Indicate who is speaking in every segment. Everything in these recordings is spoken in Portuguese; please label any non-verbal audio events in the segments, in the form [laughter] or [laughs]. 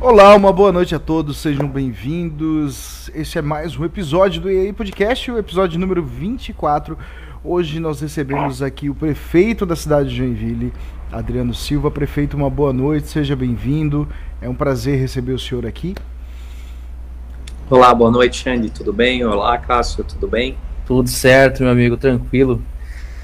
Speaker 1: Olá, uma boa noite a todos, sejam bem-vindos. Este é mais um episódio do EA Podcast, o episódio número 24. Hoje nós recebemos aqui o prefeito da cidade de Joinville, Adriano Silva. Prefeito, uma boa noite, seja bem-vindo. É um prazer receber o senhor aqui.
Speaker 2: Olá, boa noite, Xande, tudo bem? Olá, Cássio, tudo bem?
Speaker 3: Tudo certo, meu amigo, tranquilo.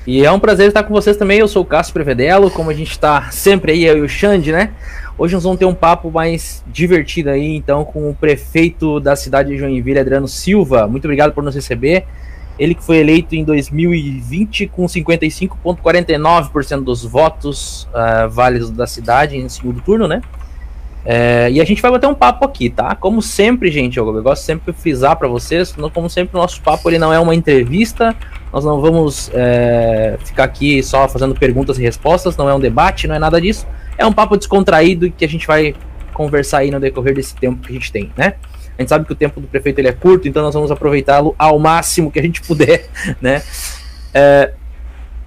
Speaker 3: E é um prazer estar com vocês também. Eu sou o Cássio Prevedelo, como a gente está sempre aí, eu e o Xande, né? Hoje nós vamos ter um papo mais divertido aí, então, com o prefeito da cidade de Joinville, Adriano Silva. Muito obrigado por nos receber. Ele que foi eleito em 2020 com 55,49% dos votos uh, válidos da cidade em segundo turno, né? É, e a gente vai bater um papo aqui, tá? Como sempre, gente, eu gosto sempre de frisar para vocês, como sempre, o nosso papo ele não é uma entrevista, nós não vamos é, ficar aqui só fazendo perguntas e respostas, não é um debate, não é nada disso. É um papo descontraído que a gente vai conversar aí no decorrer desse tempo que a gente tem, né? A gente sabe que o tempo do prefeito ele é curto, então nós vamos aproveitá-lo ao máximo que a gente puder, [laughs] né? É,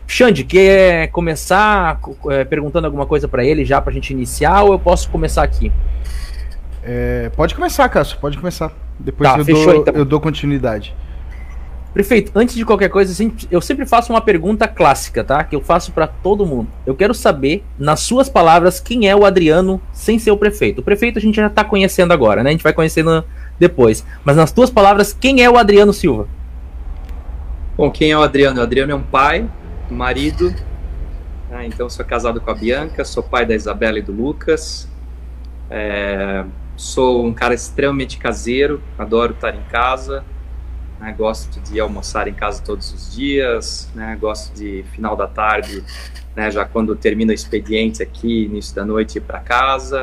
Speaker 3: Xande, quer começar é, perguntando alguma coisa para ele já para a gente iniciar ou eu posso começar aqui?
Speaker 1: É, pode começar, Cássio, pode começar. Depois tá, eu, fechou, dou, então. eu dou continuidade.
Speaker 3: Prefeito, antes de qualquer coisa, eu sempre faço uma pergunta clássica, tá? Que eu faço para todo mundo. Eu quero saber, nas suas palavras, quem é o Adriano sem ser o prefeito. O prefeito a gente já tá conhecendo agora, né? A gente vai conhecendo depois. Mas nas tuas palavras, quem é o Adriano Silva?
Speaker 2: Bom, quem é o Adriano? O Adriano é um pai, marido. Ah, então, sou casado com a Bianca, sou pai da Isabela e do Lucas. É, sou um cara extremamente caseiro, adoro estar em casa. Né, gosto de almoçar em casa todos os dias. Né, gosto de final da tarde, né, já quando termina o expediente aqui, início da noite, ir para casa.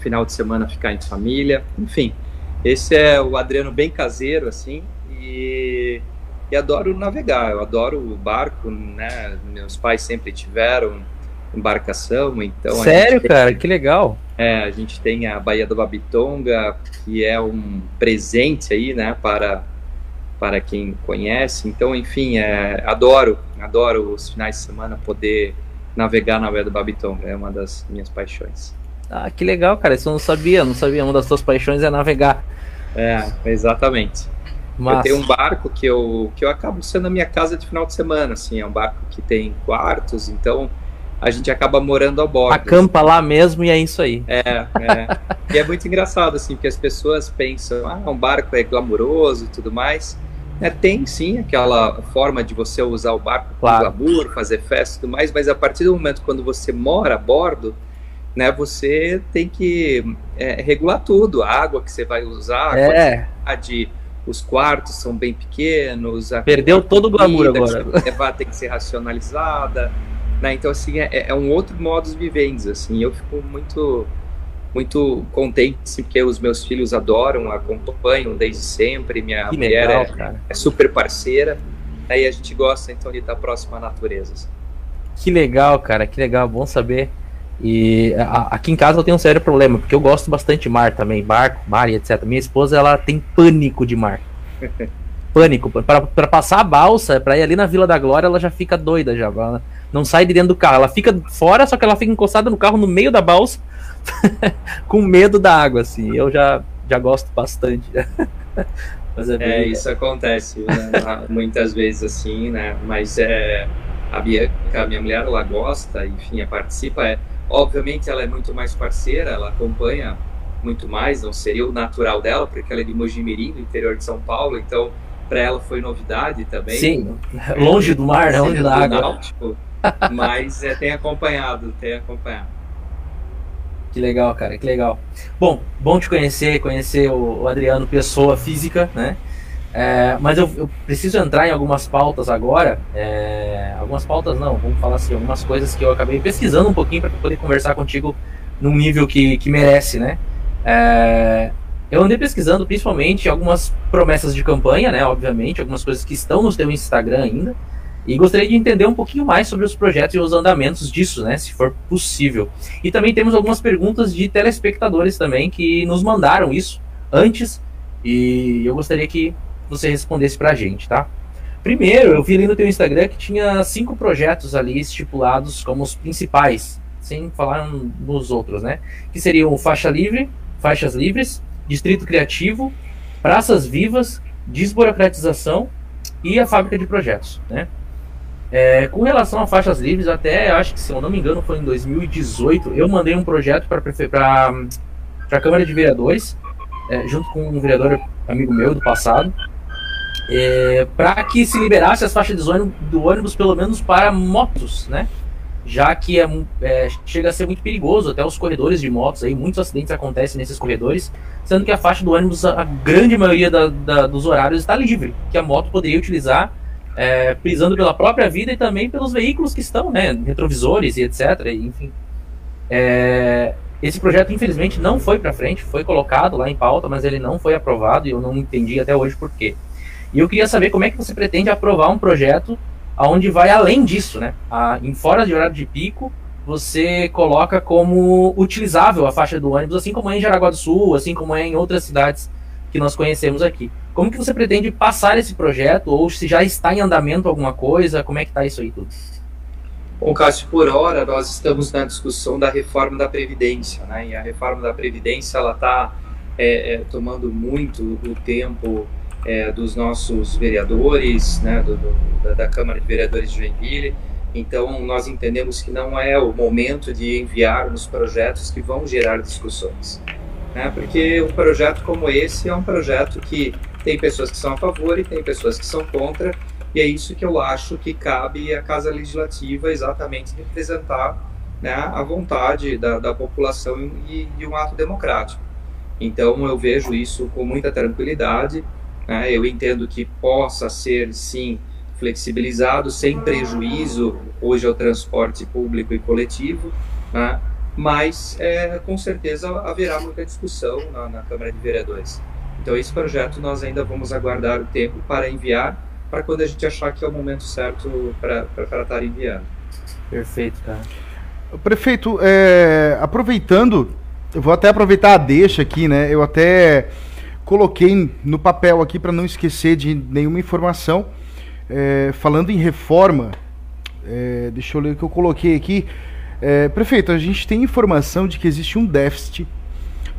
Speaker 2: Final de semana ficar em família. Enfim, esse é o Adriano bem caseiro, assim. E e adoro navegar, eu adoro o barco, né? Meus pais sempre tiveram embarcação, então.
Speaker 3: Sério, tem, cara, que legal.
Speaker 2: É, a gente tem a Baía do Babitonga, que é um presente aí, né, para, para quem conhece. Então, enfim, é, adoro, adoro os finais de semana poder navegar na Baía do Babitonga, é uma das minhas paixões.
Speaker 3: Ah, que legal, cara, isso eu não sabia, não sabia, uma das suas paixões é navegar.
Speaker 2: É, exatamente. Massa. Eu tenho um barco que eu, que eu acabo sendo a minha casa de final de semana, assim, é um barco que tem quartos, então a gente acaba morando a bordo.
Speaker 3: Acampa assim. lá mesmo e é isso aí.
Speaker 2: É, é. e é muito engraçado, assim, porque as pessoas pensam, ah, um barco é glamouroso e tudo mais. É, tem sim aquela forma de você usar o barco claro. com glamour, fazer festa e tudo mais, mas a partir do momento quando você mora a bordo, né, você tem que é, regular tudo, a água que você vai usar, a
Speaker 3: é.
Speaker 2: quantidade os quartos são bem pequenos.
Speaker 3: Perdeu todo o glamour agora.
Speaker 2: Levar tem que ser racionalizada. Né? Então, assim, é, é um outro modo de vivendes, assim. Eu fico muito muito contente, assim, porque os meus filhos adoram, acompanham desde sempre. Minha que mulher legal, é, é, super parceira. Aí a gente gosta, então, de estar próximo à natureza. Assim.
Speaker 3: Que legal, cara, que legal, bom saber. E a, aqui em casa eu tenho um sério problema, porque eu gosto bastante de mar também, barco, mar e etc. Minha esposa, ela tem pânico de mar. [laughs] pânico. para passar a balsa, para ir ali na Vila da Glória, ela já fica doida já. Ela não sai de dentro do carro. Ela fica fora, só que ela fica encostada no carro no meio da balsa, [laughs] com medo da água, assim. Eu já, já gosto bastante. [laughs]
Speaker 2: Mas é, é isso acontece né? muitas vezes assim, né? Mas é a Bianca, a minha mulher, ela gosta, enfim, participa. É, Obviamente ela é muito mais parceira, ela acompanha muito mais, não seria o natural dela, porque ela é de Mojimirim, no interior de São Paulo, então para ela foi novidade também.
Speaker 3: Sim, longe do mar, né? longe da água.
Speaker 2: Náutico, mas é, tem acompanhado, tem acompanhado.
Speaker 3: Que legal, cara, que legal. Bom, bom te conhecer, conhecer o Adriano pessoa física, né? É, mas eu, eu, preciso entrar em algumas pautas agora. É, algumas pautas não, vamos falar assim, algumas coisas que eu acabei pesquisando um pouquinho para poder conversar contigo num nível que, que merece, né? É, eu andei pesquisando principalmente algumas promessas de campanha, né? Obviamente, algumas coisas que estão no teu Instagram ainda. E gostaria de entender um pouquinho mais sobre os projetos e os andamentos disso, né? Se for possível. E também temos algumas perguntas de telespectadores também que nos mandaram isso antes. E eu gostaria que você respondesse pra gente, tá? Primeiro, eu vi ali no teu Instagram que tinha cinco projetos ali estipulados como os principais, sem falar nos outros, né? Que seriam Faixa Livre, faixas livres, distrito criativo, praças vivas, desburocratização e a fábrica de projetos, né? É, com relação a faixas livres, até acho que, se eu não me engano, foi em 2018, eu mandei um projeto para a Câmara de Vereadores, é, junto com um vereador amigo meu do passado, é, para que se liberasse as faixas de ônibus, do ônibus, pelo menos para motos, né? Já que é, é, chega a ser muito perigoso, até os corredores de motos aí, muitos acidentes acontecem nesses corredores, sendo que a faixa do ônibus, a, grande maioria da, da, dos horários está livre, que a moto poderia utilizar é, prisando pela própria vida e também pelos veículos que estão, né, retrovisores e etc. Enfim, é, esse projeto infelizmente não foi para frente, foi colocado lá em pauta, mas ele não foi aprovado e eu não entendi até hoje por quê. E eu queria saber como é que você pretende aprovar um projeto aonde vai além disso, né? A, em fora de horário de pico, você coloca como utilizável a faixa do ônibus, assim como é em Jaraguá do Sul, assim como é em outras cidades que nós conhecemos aqui. Como que você pretende passar esse projeto, ou se já está em andamento alguma coisa, como é que está isso aí tudo?
Speaker 2: Bom, Cássio, por hora nós estamos na discussão da reforma da Previdência, né? E a reforma da Previdência, ela está é, é, tomando muito o tempo é, dos nossos vereadores, né, do, do, da, Câmara de Vereadores de Joinville. Então, nós entendemos que não é o momento de enviarmos projetos que vão gerar discussões. Né, porque um projeto como esse é um projeto que tem pessoas que são a favor e tem pessoas que são contra, e é isso que eu acho que cabe à Casa Legislativa exatamente representar né, a vontade da, da população e, e um ato democrático. Então, eu vejo isso com muita tranquilidade né? Eu entendo que possa ser, sim, flexibilizado, sem prejuízo hoje ao transporte público e coletivo, né? mas é, com certeza haverá muita discussão na, na, Câmara de Vereadores. Então, esse projeto nós ainda vamos aguardar o tempo para enviar, para quando a gente achar que é o momento certo para estar enviando.
Speaker 3: Perfeito, cara.
Speaker 1: Prefeito, é, aproveitando, eu vou até aproveitar a deixa aqui, né? Eu até coloquei no papel aqui para não esquecer de nenhuma informação. É, falando em reforma, é, deixa eu ler o que eu coloquei aqui. É, prefeito, a gente tem informação de que existe um déficit,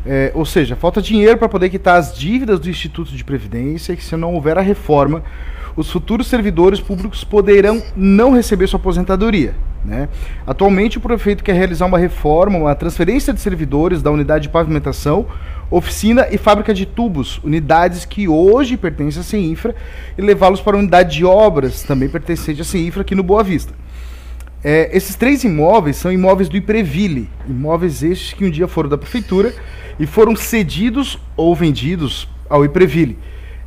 Speaker 1: é, ou seja, falta dinheiro para poder quitar as dívidas do Instituto de Previdência, e que se não houver a reforma, os futuros servidores públicos poderão não receber sua aposentadoria. Né? Atualmente, o prefeito quer realizar uma reforma, uma transferência de servidores da unidade de pavimentação, oficina e fábrica de tubos, unidades que hoje pertencem à CEINFRA, e levá-los para a unidade de obras, também pertencente à CEINFRA, aqui no Boa Vista. É, esses três imóveis são imóveis do Ipreville, imóveis estes que um dia foram da prefeitura e foram cedidos ou vendidos ao Ipreville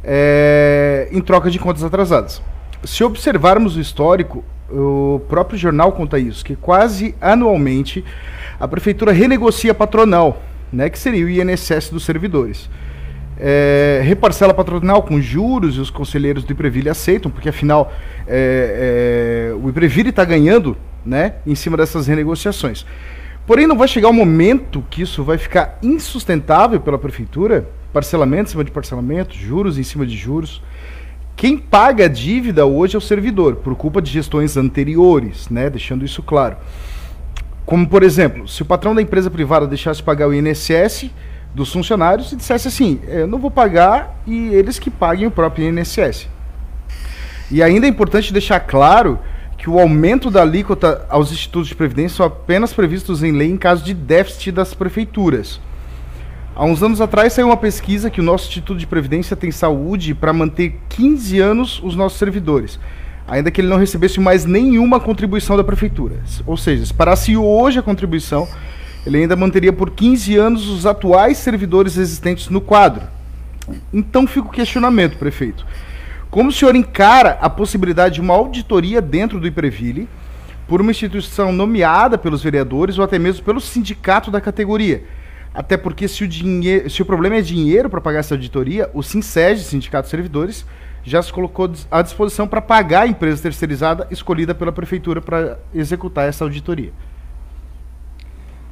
Speaker 1: é, em troca de contas atrasadas. Se observarmos o histórico, o próprio jornal conta isso, que quase anualmente a prefeitura renegocia patronal, né, que seria o INSS dos servidores. É, reparcela patronal com juros e os conselheiros do Ipreville aceitam, porque afinal é, é, o Ipreville está ganhando né, em cima dessas renegociações. Porém, não vai chegar o um momento que isso vai ficar insustentável pela prefeitura parcelamento em cima de parcelamento, juros em cima de juros. Quem paga a dívida hoje é o servidor, por culpa de gestões anteriores, né? Deixando isso claro. Como, por exemplo, se o patrão da empresa privada deixasse pagar o INSS dos funcionários e dissesse assim: eu não vou pagar e eles que paguem o próprio INSS. E ainda é importante deixar claro que o aumento da alíquota aos institutos de previdência são apenas previstos em lei em caso de déficit das prefeituras. Há uns anos atrás saiu uma pesquisa que o nosso Instituto de Previdência tem saúde para manter 15 anos os nossos servidores, ainda que ele não recebesse mais nenhuma contribuição da prefeitura. Ou seja, se parasse hoje a contribuição, ele ainda manteria por 15 anos os atuais servidores existentes no quadro. Então fica o questionamento, prefeito. Como o senhor encara a possibilidade de uma auditoria dentro do Ipreville por uma instituição nomeada pelos vereadores ou até mesmo pelo sindicato da categoria? Até porque se o, se o problema é dinheiro para pagar essa auditoria, o SINSEG, Sindicato de Servidores, já se colocou à disposição para pagar a empresa terceirizada escolhida pela prefeitura para executar essa auditoria.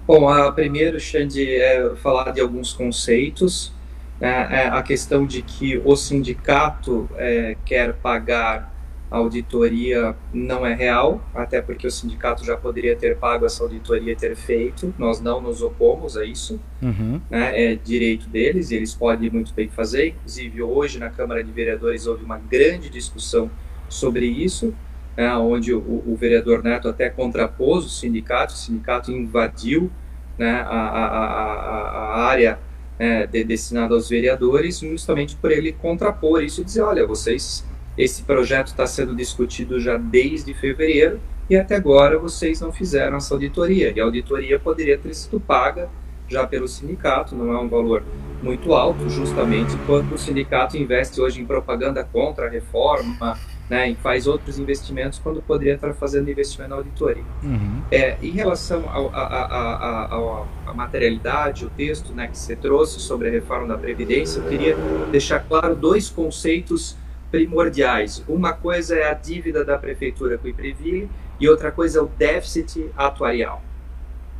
Speaker 2: Bom, a primeiro, Xande, é falar de alguns conceitos. Né? É a questão de que o sindicato é, quer pagar auditoria não é real, até porque o sindicato já poderia ter pago essa auditoria e ter feito. Nós não nos opomos a isso,
Speaker 1: Uhum.
Speaker 2: né? é direito deles, e eles podem muito bem fazer. Inclusive, hoje na Câmara de Vereadores houve uma grande discussão sobre isso, né? onde o, o vereador Neto até contrapôs o sindicato, o sindicato invadiu né? a, a, a, a área né, de, destinada aos vereadores, justamente por ele contrapor isso e dizer: olha, vocês esse projeto está sendo discutido já desde fevereiro e até agora vocês não fizeram essa auditoria. E a auditoria poderia ter sido paga já pelo sindicato, não é um valor muito alto, justamente quando o sindicato investe hoje em propaganda contra a reforma, né, e faz outros investimentos quando poderia estar fazendo investimento na auditoria.
Speaker 1: Uhum.
Speaker 2: É, em relação à materialidade, o texto né, que você trouxe sobre a reforma da Previdência, eu queria deixar claro dois conceitos primordiais. Uma coisa é a dívida da prefeitura com o Ipreville e outra coisa é o déficit atuarial.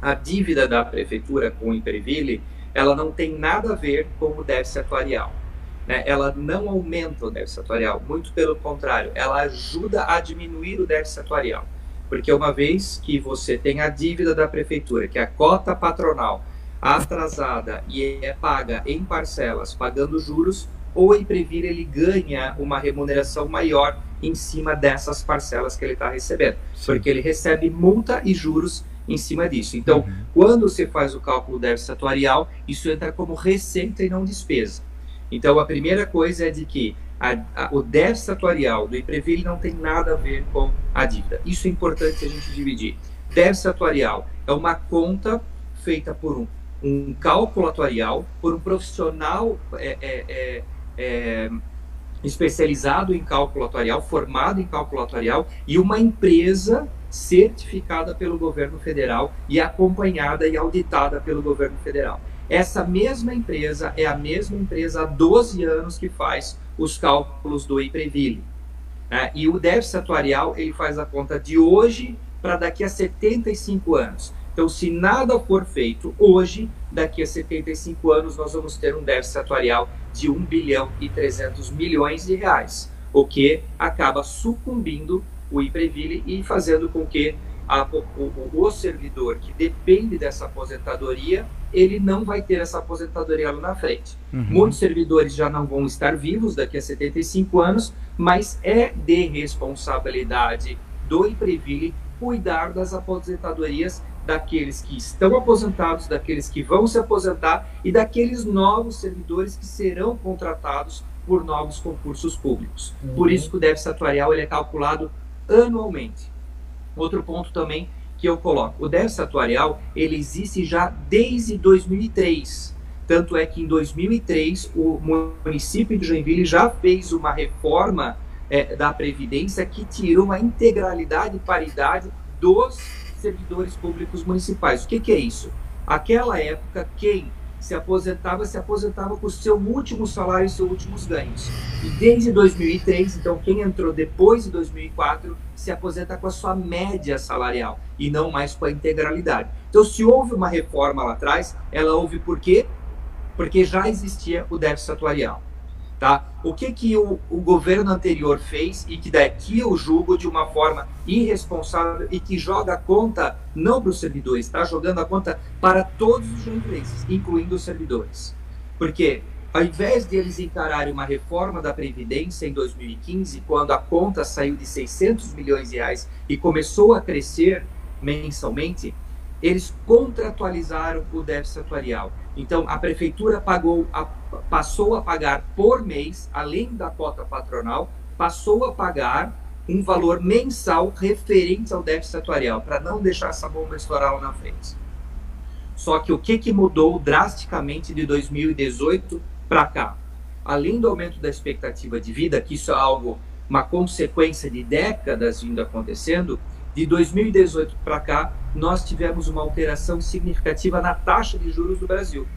Speaker 2: A dívida da prefeitura com o Ipreville, ela não tem nada a ver com o déficit atuarial. Né? Ela não aumenta o déficit atuarial, muito pelo contrário, ela ajuda a diminuir o déficit atuarial. Porque uma vez que você tem a dívida da prefeitura, que é a cota patronal atrasada e é paga em parcelas, pagando juros, o Imprevir ele ganha uma remuneração maior em cima dessas parcelas que ele está recebendo,
Speaker 1: Sim.
Speaker 2: porque ele recebe multa e juros em cima disso. Então,
Speaker 1: Uhum.
Speaker 2: quando você faz o cálculo do déficit atuarial, isso entra como receita e não despesa. Então, a primeira coisa é de que a, a, o déficit atuarial do Imprevil não tem nada a ver com a dívida. Isso é importante a gente dividir. Déficit atuarial é uma conta feita por um, um cálculo atuarial, por um profissional é, é, é, é, especializado em cálculo atuarial, formado em cálculo atuarial, e uma empresa certificada pelo governo federal e acompanhada e auditada pelo governo federal. Essa mesma empresa é a mesma empresa há 12 anos que faz os cálculos do IPREVILE. Né? E o déficit atuarial ele faz a conta de hoje para daqui a 75 anos. Então, se nada for feito hoje, daqui a 75 anos nós vamos ter um déficit atuarial de 1 bilhão e 300 milhões de reais, o que acaba sucumbindo o IPREVILE e fazendo com que a, o, o, servidor que depende dessa aposentadoria, ele não vai ter essa aposentadoria lá na frente.
Speaker 1: Uhum.
Speaker 2: Muitos servidores já não vão estar vivos daqui a 75 anos, mas é de responsabilidade do IPREVILE cuidar das aposentadorias daqueles que estão aposentados, daqueles que vão se aposentar e daqueles novos servidores que serão contratados por novos concursos públicos. Uhum. Por isso que o déficit atuarial ele é calculado anualmente. Outro ponto também que eu coloco, o déficit atuarial ele existe já desde 2003. Tanto é que em 2003 o município de Joinville já fez uma reforma é, da Previdência que tirou a integralidade e paridade dos servidores públicos municipais. O que, que é isso? Aquela época, quem se aposentava, se aposentava com o seu último salário e seus últimos ganhos. E desde 2003, então, quem entrou depois de 2004 se aposenta com a sua média salarial e não mais com a integralidade. Então, se houve uma reforma lá atrás, ela houve por quê? Porque já existia o déficit atuarial. Tá? O que, que o, o, governo anterior fez e que daqui eu julgo de uma forma irresponsável e que joga a conta não para os servidores, está jogando a conta para todos os joinvilenses, incluindo os servidores. Porque ao invés de eles encararem uma reforma da Previdência em 2015, quando a conta saiu de 600 milhões de reais e começou a crescer mensalmente, eles contratualizaram o déficit atuarial. Então, a prefeitura pagou, a, passou a pagar por mês, além da cota patronal, passou a pagar um valor mensal referente ao déficit atuarial, para não deixar essa bomba estourar lá na frente. Só que o que, que mudou drasticamente de 2018 para cá? Além do aumento da expectativa de vida, que isso é algo, uma consequência de décadas vindo acontecendo, de 2018 para cá, nós tivemos uma alteração significativa na taxa de juros do Brasil.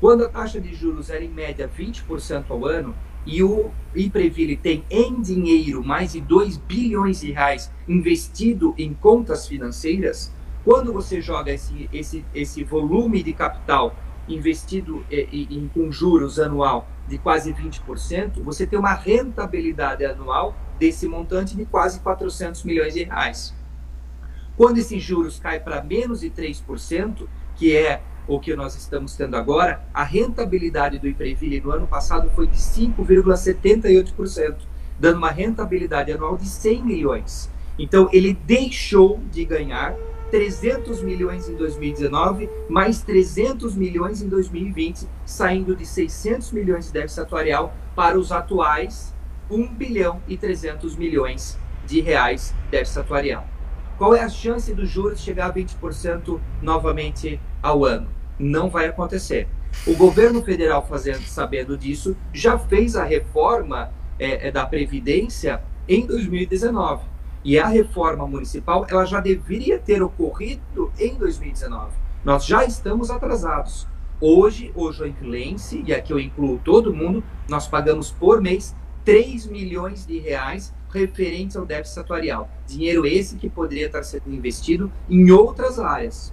Speaker 2: Quando a taxa de juros era em média 20% ao ano e o Ipreville tem em dinheiro mais de 2 bilhões de reais investido em contas financeiras, quando você joga esse, esse, esse volume de capital investido em, com juros anual de quase 20%, você tem uma rentabilidade anual desse montante de quase 400 milhões de reais. Quando esses juros caem para menos de 3%, que é o que nós estamos tendo agora, a rentabilidade do Ipreville no ano passado foi de 5,78%, dando uma rentabilidade anual de 100 milhões. Então, ele deixou de ganhar 300 milhões em 2019, mais 300 milhões em 2020, saindo de 600 milhões de déficit atuarial para os atuais 1 bilhão e 300 milhões de reais déficit atuarial. Qual é a chance dos juros chegar a 20% novamente ao ano? Não vai acontecer. O governo federal, fazendo, sabendo disso, já fez a reforma é, é da Previdência em 2019. E a reforma municipal ela já deveria ter ocorrido em 2019. Nós já estamos atrasados. Hoje, o joinvilense, e aqui eu incluo todo mundo, nós pagamos por mês 3 milhões de reais referentes ao déficit atuarial. Dinheiro esse que poderia estar sendo investido em outras áreas.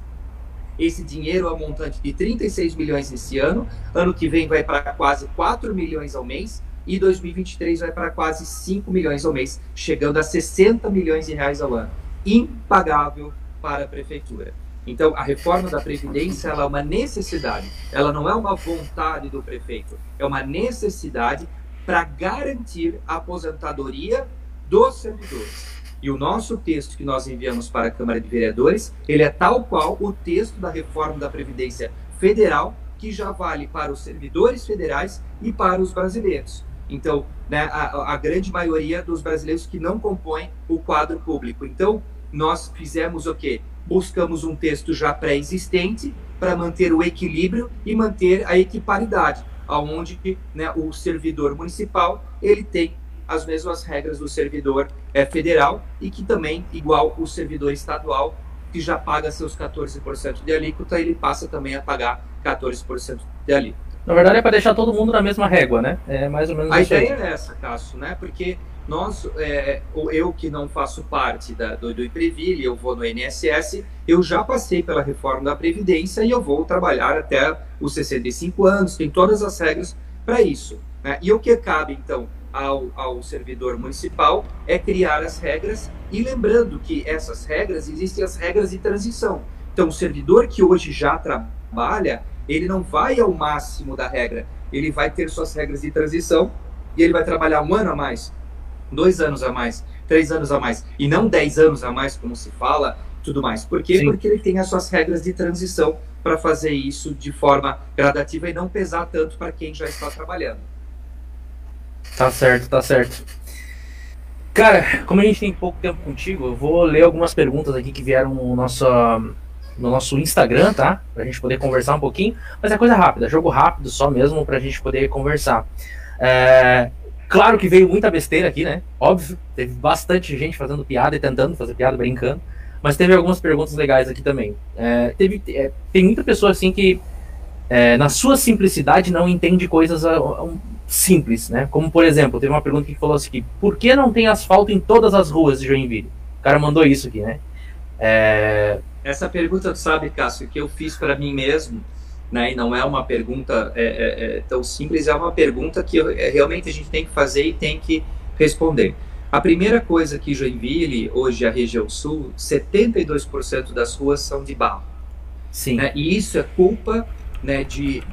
Speaker 2: Esse dinheiro é um montante de 36 milhões esse ano, ano que vem vai para quase 4 milhões ao mês, e 2023 vai para quase 5 milhões ao mês, chegando a 60 milhões de reais ao ano. Impagável para a prefeitura. Então, a reforma da Previdência é uma necessidade, ela não é uma vontade do prefeito, é uma necessidade para garantir a aposentadoria dos servidores. E o nosso texto que nós enviamos para a Câmara de Vereadores, ele é tal qual o texto da reforma da Previdência Federal, que já vale para os servidores federais e para os brasileiros. Então, né, a, a, grande maioria dos brasileiros que não compõem o quadro público. Então, nós fizemos o quê? Buscamos um texto já pré-existente para manter o equilíbrio e manter a equiparidade, aonde né, o servidor municipal ele tem as mesmas regras do servidor é, federal e que também, igual o servidor estadual, que já paga seus 14% de alíquota, ele passa também a pagar 14% de alíquota.
Speaker 3: Na verdade é para deixar todo mundo na mesma régua, né? É mais ou menos
Speaker 2: A ideia aí. é essa, Cássio, né? Porque nós, é, eu que não faço parte da, do, do IPREVIL, eu vou no INSS, eu já passei pela reforma da Previdência e eu vou trabalhar até os 65 anos, tem todas as regras para isso. Né? E o que cabe, então, ao, ao servidor municipal é criar as regras e lembrando que essas regras, existem as regras de transição. Então, o servidor que hoje já trabalha, ele não vai ao máximo da regra. Ele vai ter suas regras de transição e ele vai trabalhar um ano a mais, dois anos a mais, três anos a mais, e não dez anos a mais, como se fala, tudo mais. Por quê? Sim. Porque ele tem as suas regras de transição para fazer isso de forma gradativa e não pesar tanto para quem já está trabalhando.
Speaker 3: Tá certo, tá certo. Cara, como a gente tem pouco tempo contigo, eu vou ler algumas perguntas aqui que vieram no nosso, no nosso Instagram, tá? Pra gente poder conversar um pouquinho. Mas é coisa rápida, jogo rápido só mesmo pra gente poder conversar. É, claro que veio muita besteira aqui, né? Óbvio, teve bastante gente fazendo piada e tentando fazer piada, brincando. Mas teve algumas perguntas legais aqui também. É, teve, é, tem muita pessoa assim que, é, na sua simplicidade, não entende coisas simples, né? Como, por exemplo, teve uma pergunta que falou assim: por que não tem asfalto em todas as ruas de Joinville? O cara mandou isso aqui, né?
Speaker 2: É, essa pergunta, sabe, Cássio, que eu fiz para mim mesmo, né? E não é uma pergunta é, é, é, tão simples, é uma pergunta que é, realmente a gente tem que fazer e tem que responder. A primeira coisa que Joinville, hoje a região sul, 72% das ruas são de barro. Sim. Né? E isso é culpa né, de,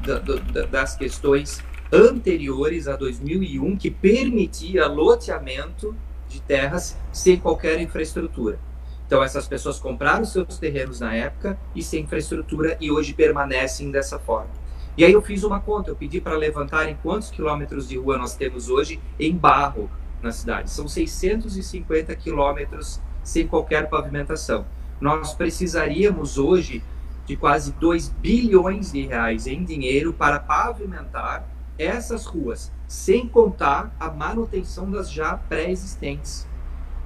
Speaker 2: das questões anteriores a 2001 que permitia loteamento de terras sem qualquer infraestrutura. Então essas pessoas compraram seus terrenos na época e sem infraestrutura e hoje permanecem dessa forma. E aí eu fiz uma conta, eu pedi para levantarem quantos quilômetros de rua nós temos hoje em barro na cidade. São 650 quilômetros sem qualquer pavimentação. Nós precisaríamos hoje de quase 2 bilhões de reais em dinheiro para pavimentar essas ruas, sem contar a manutenção das já pré-existentes.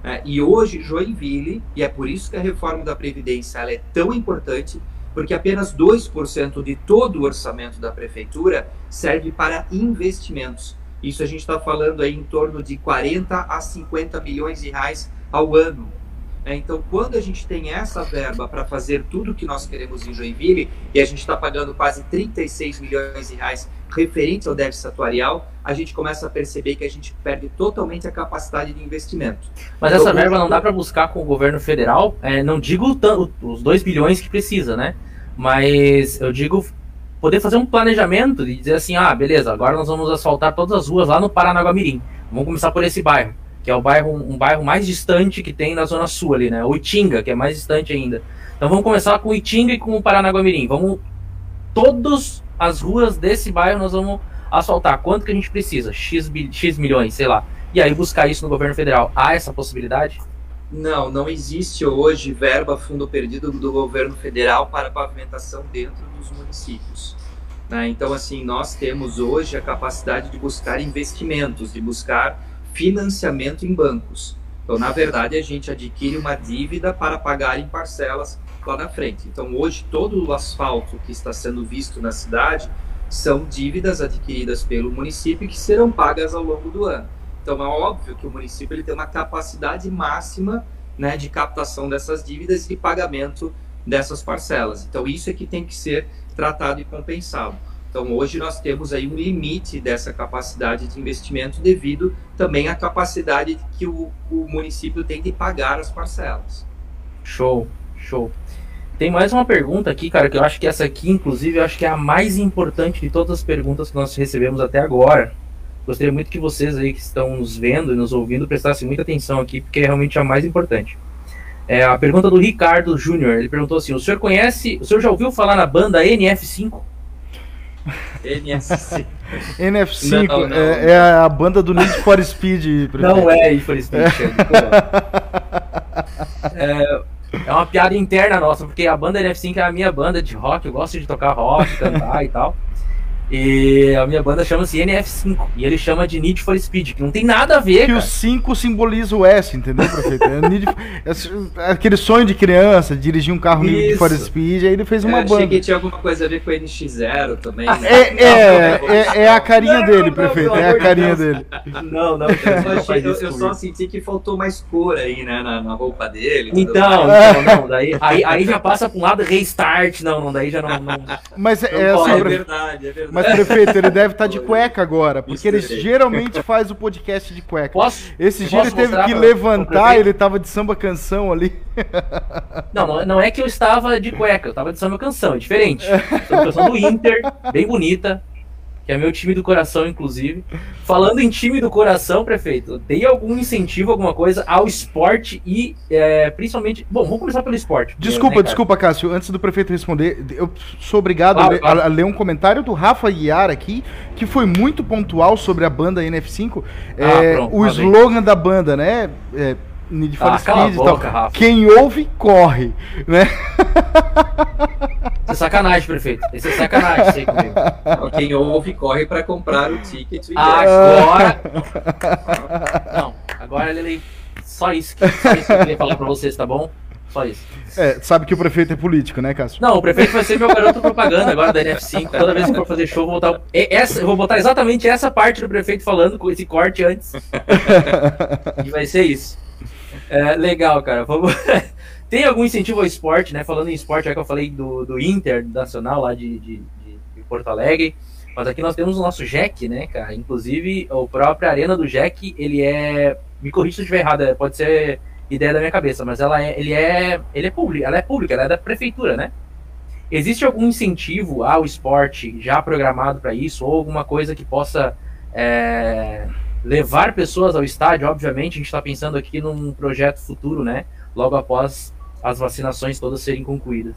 Speaker 2: É, e hoje, Joinville, e é por isso que a reforma da Previdência é tão importante, porque apenas 2% de todo o orçamento da prefeitura serve para investimentos. Isso a gente está falando aí em torno de 40 a 50 milhões de reais ao ano. É, então, quando a gente tem essa verba para fazer tudo o que nós queremos em Joinville, e a gente está pagando quase 36 milhões de reais referente ao déficit atuarial, a gente começa a perceber que a gente perde totalmente a capacidade de investimento.
Speaker 3: Mas então, essa verba não dá para buscar com o governo federal? É, não digo os 2 bilhões que precisa, né? Mas eu digo poder fazer um planejamento e dizer assim, ah, beleza, agora nós vamos asfaltar todas as ruas lá no Paranaguamirim. Vamos começar por esse bairro que é o bairro, um bairro mais distante que tem na zona sul ali, né? O Itinga, que é mais distante ainda. Então vamos começar com o Itinga e com o Paranaguamirim. Vamos todas as ruas desse bairro nós vamos asfaltar. Quanto que a gente precisa? X, X milhões, sei lá. E aí buscar isso no governo federal. Há essa possibilidade?
Speaker 2: Não, não existe hoje verba fundo perdido do governo federal para pavimentação dentro dos municípios. Né? Então, assim, nós temos hoje a capacidade de buscar investimentos, de buscar financiamento em bancos. Então, na verdade, a gente adquire uma dívida para pagar em parcelas lá na frente. Então, hoje, todo o asfalto que está sendo visto na cidade são dívidas adquiridas pelo município que serão pagas ao longo do ano. Então, é óbvio que o município ele tem uma capacidade máxima né, de captação dessas dívidas e pagamento dessas parcelas. Então, isso é que tem que ser tratado e compensado. Então, hoje nós temos aí um limite dessa capacidade de investimento devido também à capacidade que o, o município tem de pagar as parcelas.
Speaker 3: Show, show. Tem mais uma pergunta aqui, cara, que eu acho que essa aqui, inclusive, eu acho que é a mais importante de todas as perguntas que nós recebemos até agora. Gostaria muito que vocês aí que estão nos vendo e nos ouvindo prestassem muita atenção aqui, porque é realmente a mais importante. É a pergunta do Ricardo Júnior. Ele perguntou assim: o senhor conhece, o senhor já ouviu falar na banda NF5?
Speaker 2: NF5.
Speaker 1: NF5 não, não, é, é, a banda do Need for Speed. [laughs]
Speaker 3: Não é Need for Speed. É. é, é uma piada interna nossa, porque a banda NF5 é a minha banda de rock, eu gosto de tocar rock, cantar e tal. E a minha banda chama-se NF5. E ele chama de Need for Speed, que não tem nada a ver.
Speaker 1: Que cara. o 5 simboliza o S, entendeu, prefeito? É, Need, é aquele sonho de criança, dirigir um carro Isso. Need for Speed, aí ele fez uma
Speaker 2: Eu
Speaker 1: banda.
Speaker 2: Achei que tinha alguma coisa a ver com o NX0 também. Né?
Speaker 1: É, é, é, é, a carinha não, dele, não, prefeito. Não, é a carinha dele.
Speaker 2: Não, não, eu, [laughs] achei, eu, eu, só senti que faltou mais cor aí, né, na, na roupa dele.
Speaker 3: Então, não, não, daí aí, aí já passa pra um lado restart, não, não, daí já não. não
Speaker 1: Mas é, é,
Speaker 2: é verdade, é verdade.
Speaker 1: Mas, prefeito, ele deve estar tá de cueca agora, porque ele geralmente faz o podcast de cueca.
Speaker 3: Posso?
Speaker 1: Esse dia ele teve que levantar, ele tava de samba canção ali.
Speaker 3: Não, não é que eu estava de cueca, eu estava de samba canção, é diferente. [laughs] Samba canção do Inter, bem bonita, que é meu time do coração, inclusive. Falando em time do coração, prefeito, tem algum incentivo, alguma coisa ao esporte e é, principalmente. Bom, vamos começar pelo esporte.
Speaker 1: Desculpa, né, desculpa, Cássio. Antes do prefeito responder, eu sou obrigado claro, a, ler, claro. a, ler um comentário do Rafa Guiar aqui, que foi muito pontual sobre a banda NF5. Ah, é, pronto, o slogan bem. da banda, né? É, Need for ah, Speed boca, tal. Rafa. Quem ouve, corre, né?
Speaker 3: Isso é sacanagem, prefeito. Isso é sacanagem, sei comigo.
Speaker 2: Quem ouve, corre para comprar o ticket.
Speaker 3: Agora. Não, agora, Lili, só isso, que, só isso que eu queria falar para vocês, tá bom? Só isso.
Speaker 1: É, sabe que o prefeito é político, né, Cássio?
Speaker 3: Não, o prefeito vai ser meu garoto propaganda agora da NF5. Toda vez que for fazer show, vou botar. Essa, eu vou botar exatamente essa parte do prefeito falando com esse corte antes. [laughs] e vai ser isso. É, legal, cara. [laughs] Tem algum incentivo ao esporte, né? Falando em esporte, é que eu falei do, do Internacional lá de, de, de, Porto Alegre. Mas aqui nós temos o nosso Jack, né, cara? Inclusive, a própria arena do Jack, ele é. Me corrija se eu estiver errado, é, pode ser ideia da minha cabeça, mas ela é, ele é, ele é público, ela é pública, ela é da prefeitura, né? Existe algum incentivo ao esporte já programado para isso ou alguma coisa que possa é, levar pessoas ao estádio, obviamente, a gente está pensando aqui num projeto futuro, né? Logo após as vacinações todas serem concluídas.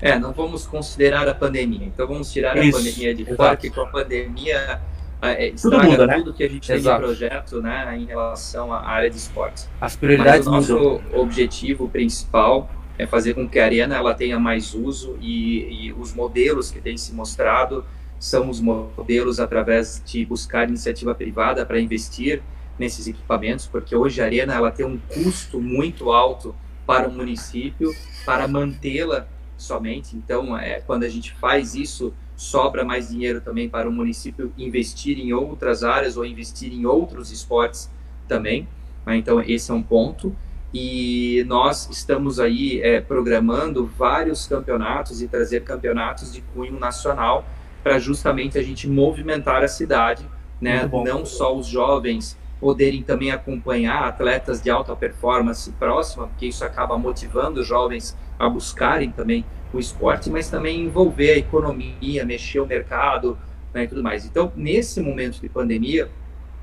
Speaker 2: É, não vamos considerar a pandemia. Então vamos tirar Isso, a pandemia de fora, que com a pandemia é, estraga tudo, muda, né? tudo que a gente Exato. tem de projeto né, em relação à área de esportes.
Speaker 3: As prioridades
Speaker 2: Mas o nosso mudam. objetivo principal é fazer com que a arena ela tenha mais uso e, e os modelos que têm se mostrado são os modelos através de buscar iniciativa privada para investir nesses equipamentos, porque hoje a arena ela tem um custo muito alto para o município para mantê-la somente. Então, é quando a gente faz isso, sobra mais dinheiro também para o município investir em outras áreas ou investir em outros esportes também. Então, esse é um ponto. e nós estamos aí é, programando vários campeonatos e trazer campeonatos de cunho nacional para justamente a gente movimentar a cidade, né? Não só os jovens poderem também acompanhar atletas de alta performance próxima, porque isso acaba motivando os jovens a buscarem também o esporte, mas também envolver a economia, mexer o mercado né, e tudo mais. Então, nesse momento de pandemia,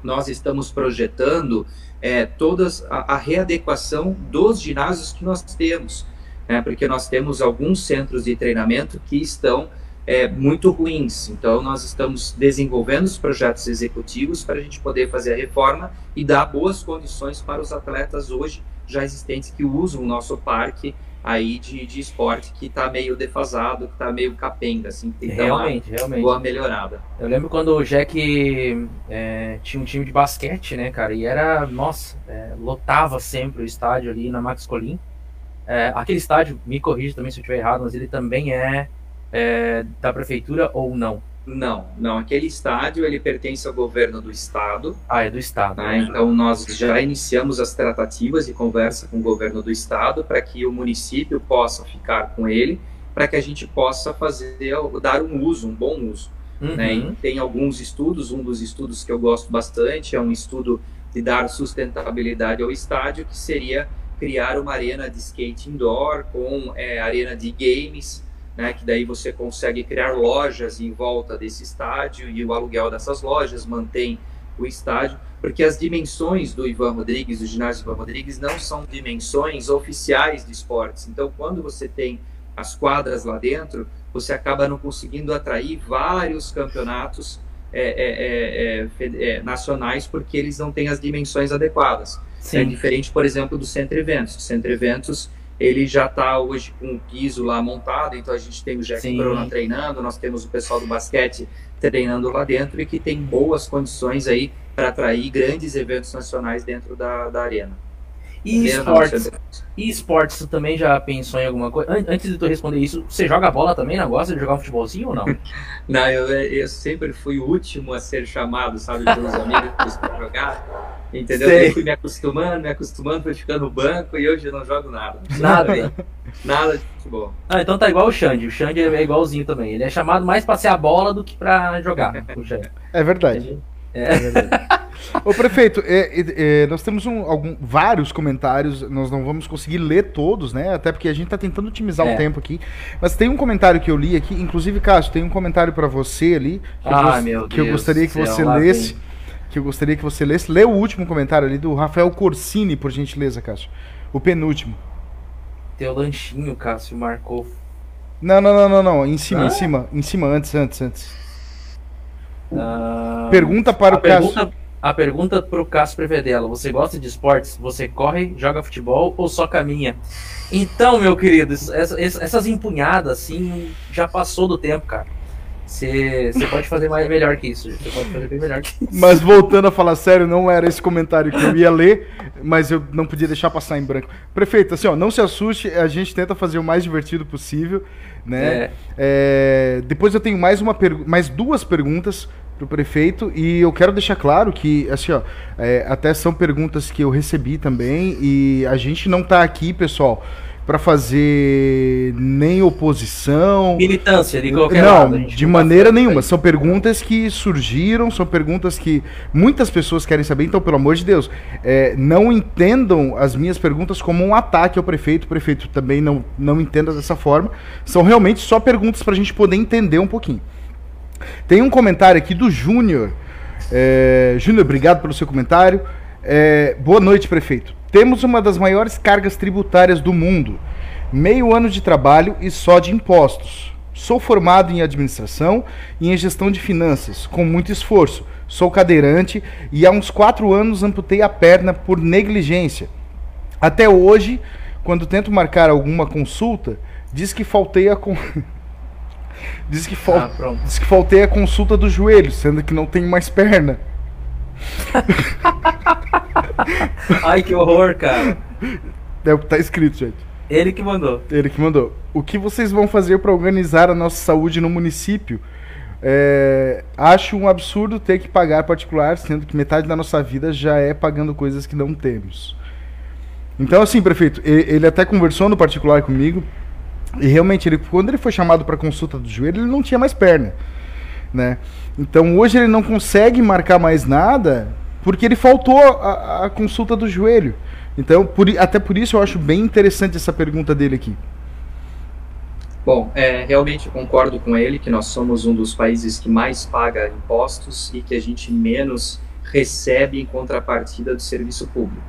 Speaker 2: nós estamos projetando é, todas a, a, readequação dos ginásios que nós temos, né, porque nós temos alguns centros de treinamento que estão é, muito ruins. Então, nós estamos desenvolvendo os projetos executivos para a gente poder fazer a reforma e dar boas condições para os atletas hoje já existentes que usam o nosso parque aí de, de esporte que está meio defasado, que está meio capenga, assim, tem
Speaker 3: realmente, realmente.
Speaker 2: boa melhorada.
Speaker 3: Eu lembro quando o Jack é, tinha um time de basquete, né, cara, e era, nossa, é, lotava sempre o estádio ali na Max Colim. É, aquele estádio, me corrija também se eu estiver errado, mas ele também é é, da prefeitura ou não?
Speaker 2: Não, não. Aquele estádio ele pertence ao governo do estado.
Speaker 3: Ah, é do estado.
Speaker 2: Né? Então nós já iniciamos as tratativas de conversa com o governo do estado para que o município possa ficar com ele, para que a gente possa fazer dar um uso, um bom uso. Uhum. Né? tem alguns estudos. Um dos estudos que eu gosto bastante é um estudo de dar sustentabilidade ao estádio, que seria criar uma arena de skate indoor com é, arena de games né, que daí você consegue criar lojas em volta desse estádio e o aluguel dessas lojas mantém o estádio, porque as dimensões do Ivan Rodrigues, do ginásio Ivan Rodrigues, não são dimensões oficiais de esportes. Então, quando você tem as quadras lá dentro, você acaba não conseguindo atrair vários campeonatos é, é, é, é nacionais porque eles não têm as dimensões adequadas. Sim. É diferente, por exemplo, do Centro Eventos. O Centro Eventos ele já está hoje com o piso lá montado, então a gente tem o Jack Sim. Corona treinando, nós temos o pessoal do basquete treinando lá dentro e que tem boas condições aí para atrair grandes eventos nacionais dentro da, da arena.
Speaker 3: E esportes? E esportes, tu também já pensou em alguma coisa? Antes de tu responder isso, você joga bola também? Não gosta de jogar um futebolzinho ou não? [laughs]
Speaker 2: não, eu, eu sempre fui o último a ser chamado, sabe, pelos [laughs] amigos para jogar. Entendeu? Sei. Eu fui me acostumando, me acostumando, fui ficando no banco e hoje eu não jogo nada. [laughs]
Speaker 3: Nada,
Speaker 2: Nada de futebol.
Speaker 3: Ah, então tá igual o Xande. O Xande é igualzinho também. Ele é chamado mais pra ser a bola do que pra jogar.
Speaker 1: É verdade. É, é verdade. Ô prefeito, é, é, é, nós temos um, algum, vários comentários, nós não vamos conseguir ler todos, né? Até porque a gente tá tentando otimizar o é. tempo aqui. Mas tem um comentário que eu li aqui, inclusive, Cássio, tem um comentário para você ali que,
Speaker 3: ah,
Speaker 1: eu, que eu gostaria que você lesse. Vem que eu gostaria que você lesse. Lê o último comentário ali do Rafael Corsini, por gentileza, Cássio. O penúltimo.
Speaker 3: Teu lanchinho, Cássio, marcou.
Speaker 1: Não, não, não, não, não. Em cima, ah? em cima, em cima, antes, antes, antes.
Speaker 3: Ah,
Speaker 1: pergunta para o
Speaker 3: pergunta, Cássio. A pergunta para o Cássio Prevedela: Você gosta de esportes? Você corre, joga futebol ou só caminha? Então, meu querido, essas, essas empunhadas assim já passou do tempo, cara. Você pode fazer mais melhor que isso. Você pode fazer bem melhor que isso.
Speaker 1: Mas voltando a falar sério, não era esse comentário que eu ia ler, mas eu não podia deixar passar em branco. Prefeito, assim, ó, não se assuste, a gente tenta fazer o mais divertido possível, né? É. É, depois eu tenho mais uma mais duas perguntas pro prefeito e eu quero deixar claro que assim ó é, até são perguntas que eu recebi também e a gente não tá aqui pessoal para fazer nem oposição.
Speaker 3: Militância de qualquer
Speaker 1: Não, lado, de maneira nenhuma. São perguntas que surgiram, são perguntas que muitas pessoas querem saber. Então, pelo amor de Deus, é, não entendam as minhas perguntas como um ataque ao prefeito. O prefeito também não, não entenda dessa forma. São realmente só perguntas para a gente poder entender um pouquinho. Tem um comentário aqui do Júnior. É, Júnior, obrigado pelo seu comentário. É, boa noite, prefeito. Temos uma das maiores cargas tributárias do mundo, meio ano de trabalho e só de impostos. Sou formado em administração e em gestão de finanças, com muito esforço. Sou cadeirante e há uns quatro anos amputei a perna por negligência. Até hoje, quando tento marcar alguma consulta, diz que faltei a con... [laughs] diz, que fal... ah, diz que faltei a consulta do joelho, sendo que não tenho mais perna. [laughs]
Speaker 3: Ai, que horror, cara.
Speaker 1: É o que tá escrito, gente.
Speaker 3: Ele que mandou.
Speaker 1: Ele que mandou. O que vocês vão fazer para organizar a nossa saúde no município? É, acho um absurdo ter que pagar particular, sendo que metade da nossa vida já é pagando coisas que não temos. Então, assim, prefeito, ele até conversou no particular comigo, e realmente, ele, quando ele foi chamado para consulta do joelho, ele não tinha mais perna, né? Então, hoje ele não consegue marcar mais nada, porque ele faltou a, a consulta do joelho. Então, por, até por isso eu acho bem interessante essa pergunta dele aqui.
Speaker 2: Bom, é, realmente concordo com ele que nós somos um dos países que mais paga impostos e que a gente menos recebe em contrapartida do serviço público.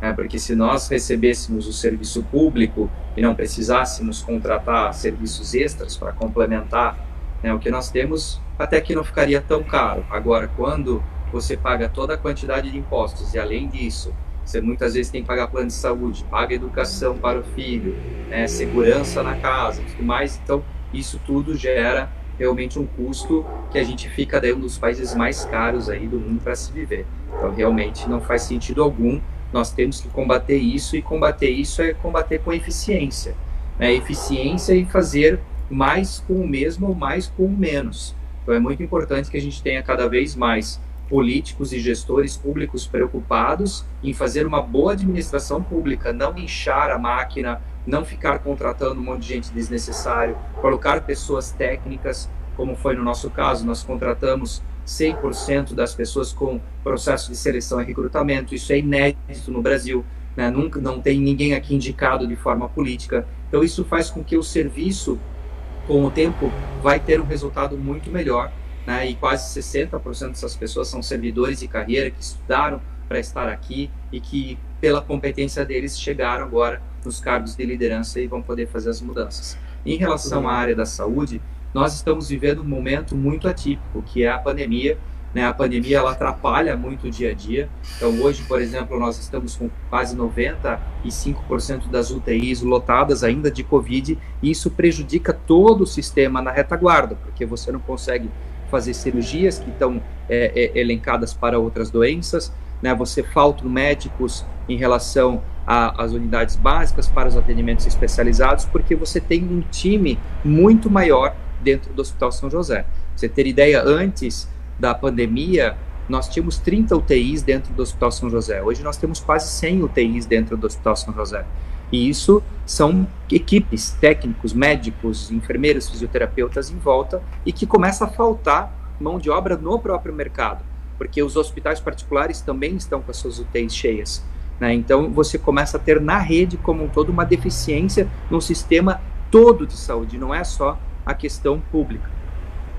Speaker 2: É, porque se nós recebêssemos o serviço público e não precisássemos contratar serviços extras para complementar né, o que nós temos, até que não ficaria tão caro. Agora, quando você paga toda a quantidade de impostos e além disso você muitas vezes tem que pagar plano de saúde, paga educação para o filho, né, segurança na casa, tudo mais. Então, isso tudo gera realmente um custo que a gente fica daí um dos países mais caros aí do mundo para se viver. Então, realmente não faz sentido algum. Nós temos que combater isso e combater isso é combater com eficiência. Né? Eficiência e fazer mais com o mesmo ou mais com o menos. Então, é muito importante que a gente tenha cada vez mais políticos e gestores públicos preocupados em fazer uma boa administração pública, não inchar a máquina, não ficar contratando um monte de gente desnecessário, colocar pessoas técnicas, como foi no nosso caso, nós contratamos 100% das pessoas com processo de seleção e recrutamento, isso é inédito no Brasil, né? nunca não tem ninguém aqui indicado de forma política. Então isso faz com que o serviço, com o tempo, vai ter um resultado muito melhor né, e quase 60% dessas pessoas são servidores de carreira que estudaram para estar aqui e que, pela competência deles, chegaram agora nos cargos de liderança e vão poder fazer as mudanças. Em relação à área da saúde, nós estamos vivendo um momento muito atípico, que é a pandemia. Né? A pandemia ela atrapalha muito o dia a dia. Então, hoje, por exemplo, nós estamos com quase 95% das UTIs lotadas ainda de Covid, e isso prejudica todo o sistema na retaguarda, porque você não consegue fazer cirurgias que estão é, é, elencadas para outras doenças, né? Você falta médicos em relação às unidades básicas para os atendimentos especializados, porque você tem um time muito maior dentro do Hospital São José. você ter ideia, antes da pandemia, nós tínhamos 30 UTIs dentro do Hospital São José. Hoje nós temos quase 100 UTIs dentro do Hospital São José. E isso são equipes, técnicos, médicos, enfermeiros, fisioterapeutas em volta e que começa a faltar mão de obra no próprio mercado, porque os hospitais particulares também estão com as suas UTIs cheias. Né? Então você começa a ter na rede como um todo uma deficiência no sistema todo de saúde, não é só a questão pública.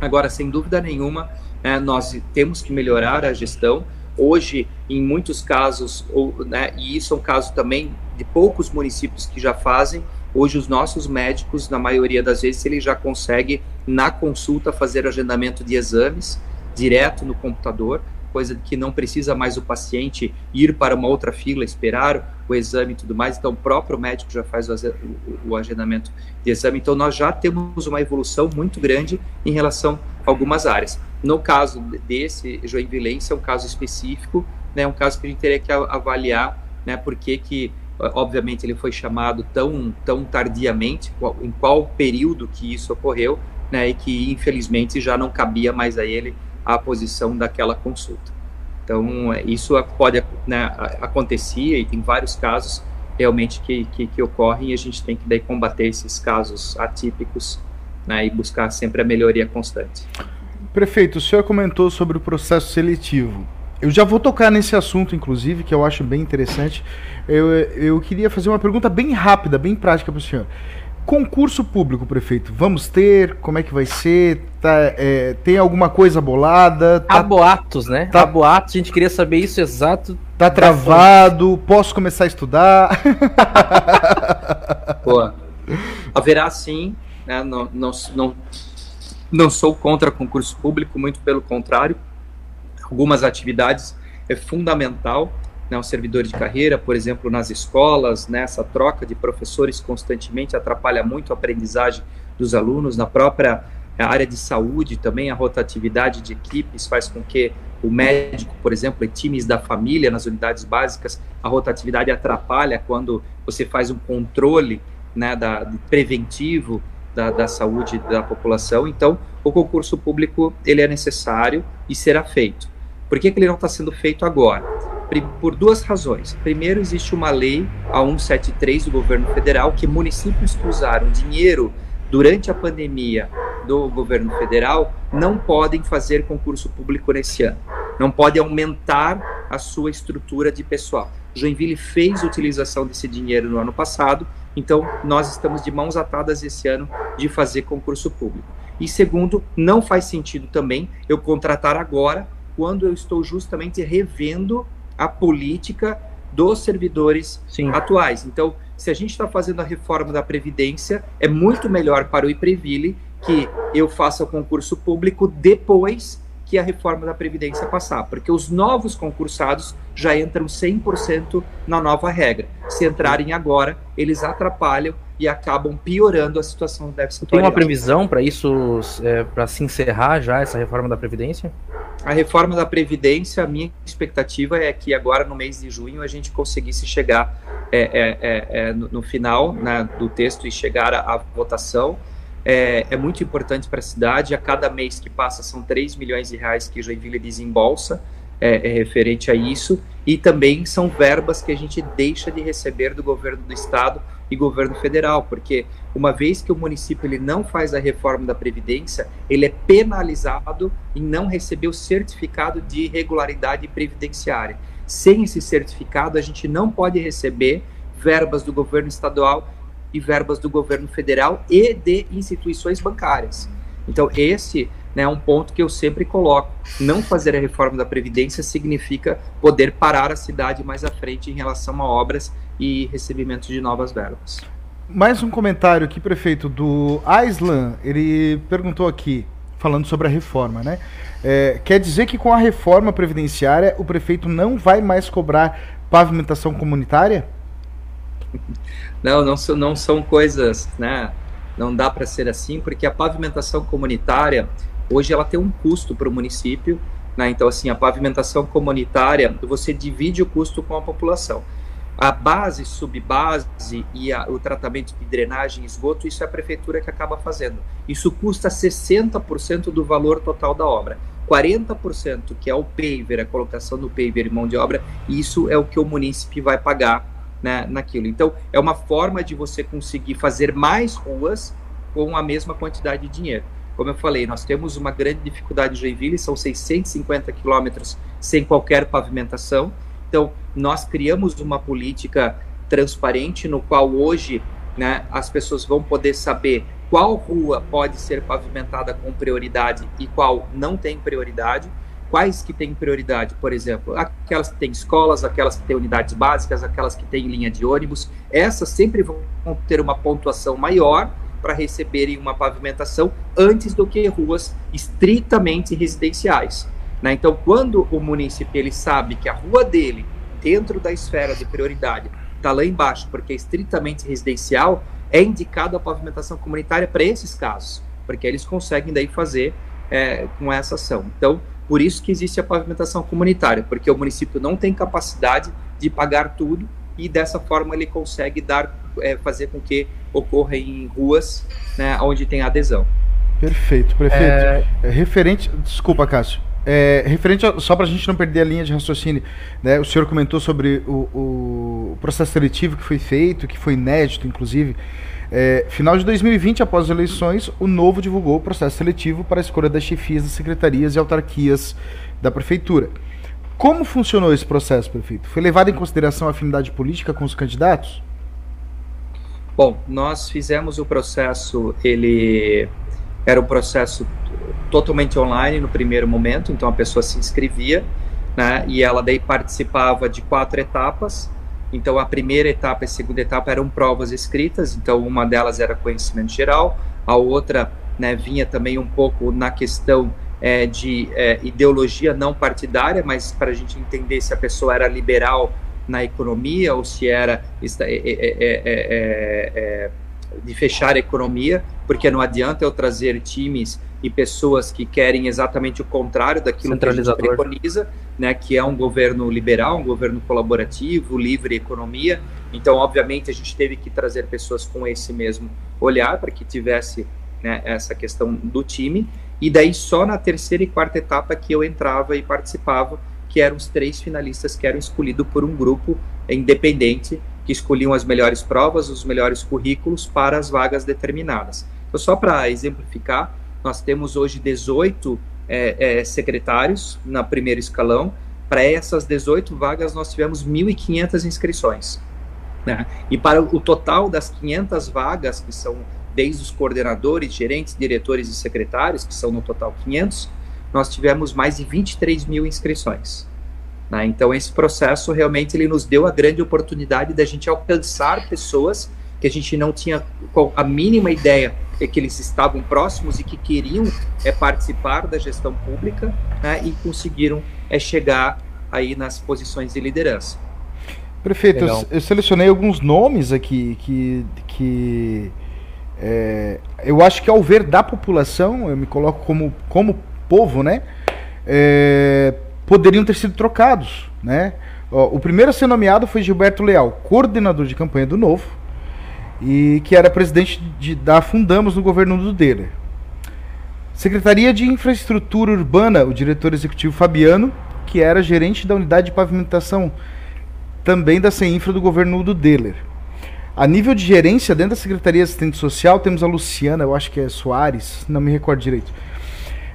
Speaker 2: Agora, sem dúvida nenhuma, é, nós temos que melhorar a gestão. Hoje, em muitos casos, ou, né, e isso é um caso também de poucos municípios que já fazem. Hoje, os nossos médicos, na maioria das vezes, ele já consegue, na consulta, fazer agendamento de exames direto no computador, coisa que não precisa mais o paciente ir para uma outra fila, esperar o exame e tudo mais. Então, o próprio médico já faz o agendamento de exame. Então, nós já temos uma evolução muito grande em relação a algumas áreas. No caso desse Joinvilense, é um caso específico, né, um caso que a gente teria que avaliar né, por que, que obviamente ele foi chamado tão, tão tardiamente, em qual período que isso ocorreu, né, e que infelizmente já não cabia mais a ele a posição daquela consulta. Então, isso pode né, acontecer e tem vários casos realmente que, que, que, ocorrem e a gente tem que daí combater esses casos atípicos né, e buscar sempre a melhoria constante.
Speaker 1: Prefeito, o senhor comentou sobre o processo seletivo. Eu já vou tocar nesse assunto, inclusive, que eu acho bem interessante. Eu, eu queria fazer uma pergunta bem rápida, bem prática para o senhor. Concurso público, prefeito, vamos ter? Como é que vai ser? Tá, é, tem alguma coisa bolada?
Speaker 3: Tá, Há boatos, né? Tá, Há boatos, a gente queria saber isso exato.
Speaker 1: Tá travado? Posso começar a estudar? [laughs]
Speaker 2: Boa. Haverá sim, né? não, não, não, não sou contra concurso público, muito pelo contrário. Algumas atividades é fundamental né, um servidor de carreira, por exemplo, nas escolas, né, troca de professores constantemente atrapalha muito a aprendizagem dos alunos, na própria área de saúde também, a rotatividade de equipes faz com que o médico, por exemplo, e times da família nas unidades básicas, a rotatividade atrapalha quando você faz um controle né, da, preventivo da, da saúde da população. Então, o concurso público ele é necessário e será feito. Por que, que ele não está sendo feito agora? por duas razões. Primeiro, existe uma lei, a 173 do governo federal, que municípios que usaram dinheiro durante a pandemia do governo federal não podem fazer concurso público nesse ano. Não podem aumentar a sua estrutura de pessoal. Joinville fez utilização desse dinheiro no ano passado, então nós estamos de mãos atadas esse ano de fazer concurso público. E segundo, não faz sentido também eu contratar agora, quando eu estou justamente revendo a política dos servidores Sim. atuais. Então, se a gente está fazendo a reforma da Previdência, é muito melhor para o IPREVILE que eu faça o concurso público depois que a reforma da Previdência passar, porque os novos concursados já entram 100% na nova regra. Se entrarem agora, eles atrapalham e acabam piorando a situação do déficit
Speaker 3: Tem uma previsão para isso, é, para se encerrar já essa reforma da Previdência?
Speaker 2: A reforma da Previdência, a minha expectativa é que agora no mês de junho a gente conseguisse chegar é, é, é, é no, no, final né, do texto e chegar à votação é, é muito importante para a cidade. A cada mês que passa são 3 milhões de reais que Joinville desembolsa é, é referente a isso. E também são verbas que a gente deixa de receber do governo do estado e governo federal, porque uma vez que o município ele não faz a reforma da previdência, ele é penalizado em não receber o certificado de regularidade previdenciária. Sem esse certificado, a gente não pode receber verbas do governo estadual e verbas do governo federal e de instituições bancárias. Então, esse né, é um ponto que eu sempre coloco. Não fazer a reforma da Previdência significa poder parar a cidade mais à frente em relação a obras e recebimento de novas verbas.
Speaker 1: Mais um comentário aqui, prefeito, do Aislan. Ele perguntou aqui, falando sobre a reforma, né? É, quer dizer que com a reforma previdenciária o prefeito não vai mais cobrar pavimentação comunitária?
Speaker 2: Não, não, são, não são coisas, né? Não dá para ser assim, porque a pavimentação comunitária, hoje ela tem um custo para o município, né? Então, assim, a pavimentação comunitária, você divide o custo com a população. A base, subbase e a, o tratamento de drenagem e esgoto, isso é a prefeitura que acaba fazendo. Isso custa 60% do valor total da obra. 40% que é o paver, a colocação do paver e mão de obra, isso é o que o município vai pagar né, naquilo. Então, é uma forma de você conseguir fazer mais ruas com a mesma quantidade de dinheiro. Como eu falei, nós temos uma grande dificuldade em Joinville, são 650 quilômetros sem qualquer pavimentação. Então, nós criamos uma política transparente no qual hoje né, as pessoas vão poder saber qual rua pode ser pavimentada com prioridade e qual não tem prioridade quais que têm prioridade, por exemplo, aquelas que têm escolas, aquelas que têm unidades básicas, aquelas que têm linha de ônibus, essas sempre vão ter uma pontuação maior para receberem uma pavimentação antes do que ruas estritamente residenciais. Né? Então, quando o município ele sabe que a rua dele, dentro da esfera de prioridade, está lá embaixo porque é estritamente residencial, é indicado a pavimentação comunitária para esses casos, porque eles conseguem daí fazer é, com essa ação. Então, por isso que existe a pavimentação comunitária, porque o município não tem capacidade de pagar tudo e dessa forma ele consegue dar, é, fazer com que ocorra em ruas né, onde tem adesão.
Speaker 1: Perfeito, prefeito. É... é referente, desculpa, Cássio. É, referente a, só para a gente não perder a linha de raciocínio, né, o senhor comentou sobre o, o, processo seletivo que foi feito, que foi inédito, inclusive. É, final de 2020, após as eleições, o Novo divulgou o processo seletivo para a escolha das chefias das secretarias e autarquias da prefeitura. Como funcionou esse processo, prefeito? Foi levado em consideração a afinidade política com os candidatos?
Speaker 2: Bom, nós fizemos o processo, ele era um processo totalmente online no primeiro momento, então a pessoa se inscrevia, né, e ela daí participava de quatro etapas, então, a primeira etapa e a segunda etapa eram provas escritas, então uma delas era conhecimento geral, a outra né, vinha também um pouco na questão é, de é, ideologia não partidária, mas para a gente entender se a pessoa era liberal na economia ou se era é, de fechar a economia, porque não adianta eu trazer times e pessoas que querem exatamente o contrário daquilo que a gente preconiza, né, que é um governo liberal, um governo colaborativo, livre economia. Então, obviamente, a gente teve que trazer pessoas com esse mesmo olhar para que tivesse né, essa questão do time. E daí, só na terceira e quarta etapa que eu entrava e participava, que eram os três finalistas que eram escolhidos por um grupo independente que escolhiam as melhores provas, os melhores currículos para as vagas determinadas. Então, só para exemplificar, nós temos hoje 18 é, é, secretários na primeiro escalão. Para essas 18 vagas, nós tivemos 1.500 inscrições. Né? E para o total das 500 vagas, que são desde os coordenadores, gerentes, diretores e secretários, que são no total 500, nós tivemos mais de 23 mil inscrições. Né? Então, esse processo realmente ele nos deu a grande oportunidade da gente alcançar pessoas que a gente não tinha a mínima ideia de que eles estavam próximos e que queriam é, participar da gestão pública né, e conseguiram é, chegar aí nas posições de liderança.
Speaker 1: Prefeito, eu, eu, selecionei alguns nomes aqui que, que é, eu acho que ao ver da população, eu me coloco como, como povo, né? É, poderiam ter sido trocados, né? Ó, o primeiro a ser nomeado foi Gilberto Leal, coordenador de campanha do Novo, e que era presidente de, da Fundamos no governo do Deller. Secretaria de Infraestrutura Urbana, o diretor executivo Fabiano, que era gerente da unidade de pavimentação também da CEINFRA do governo do Deller. A nível de gerência, dentro da Secretaria de Assistente Social, temos a Luciana, eu acho que é Soares, não me recordo direito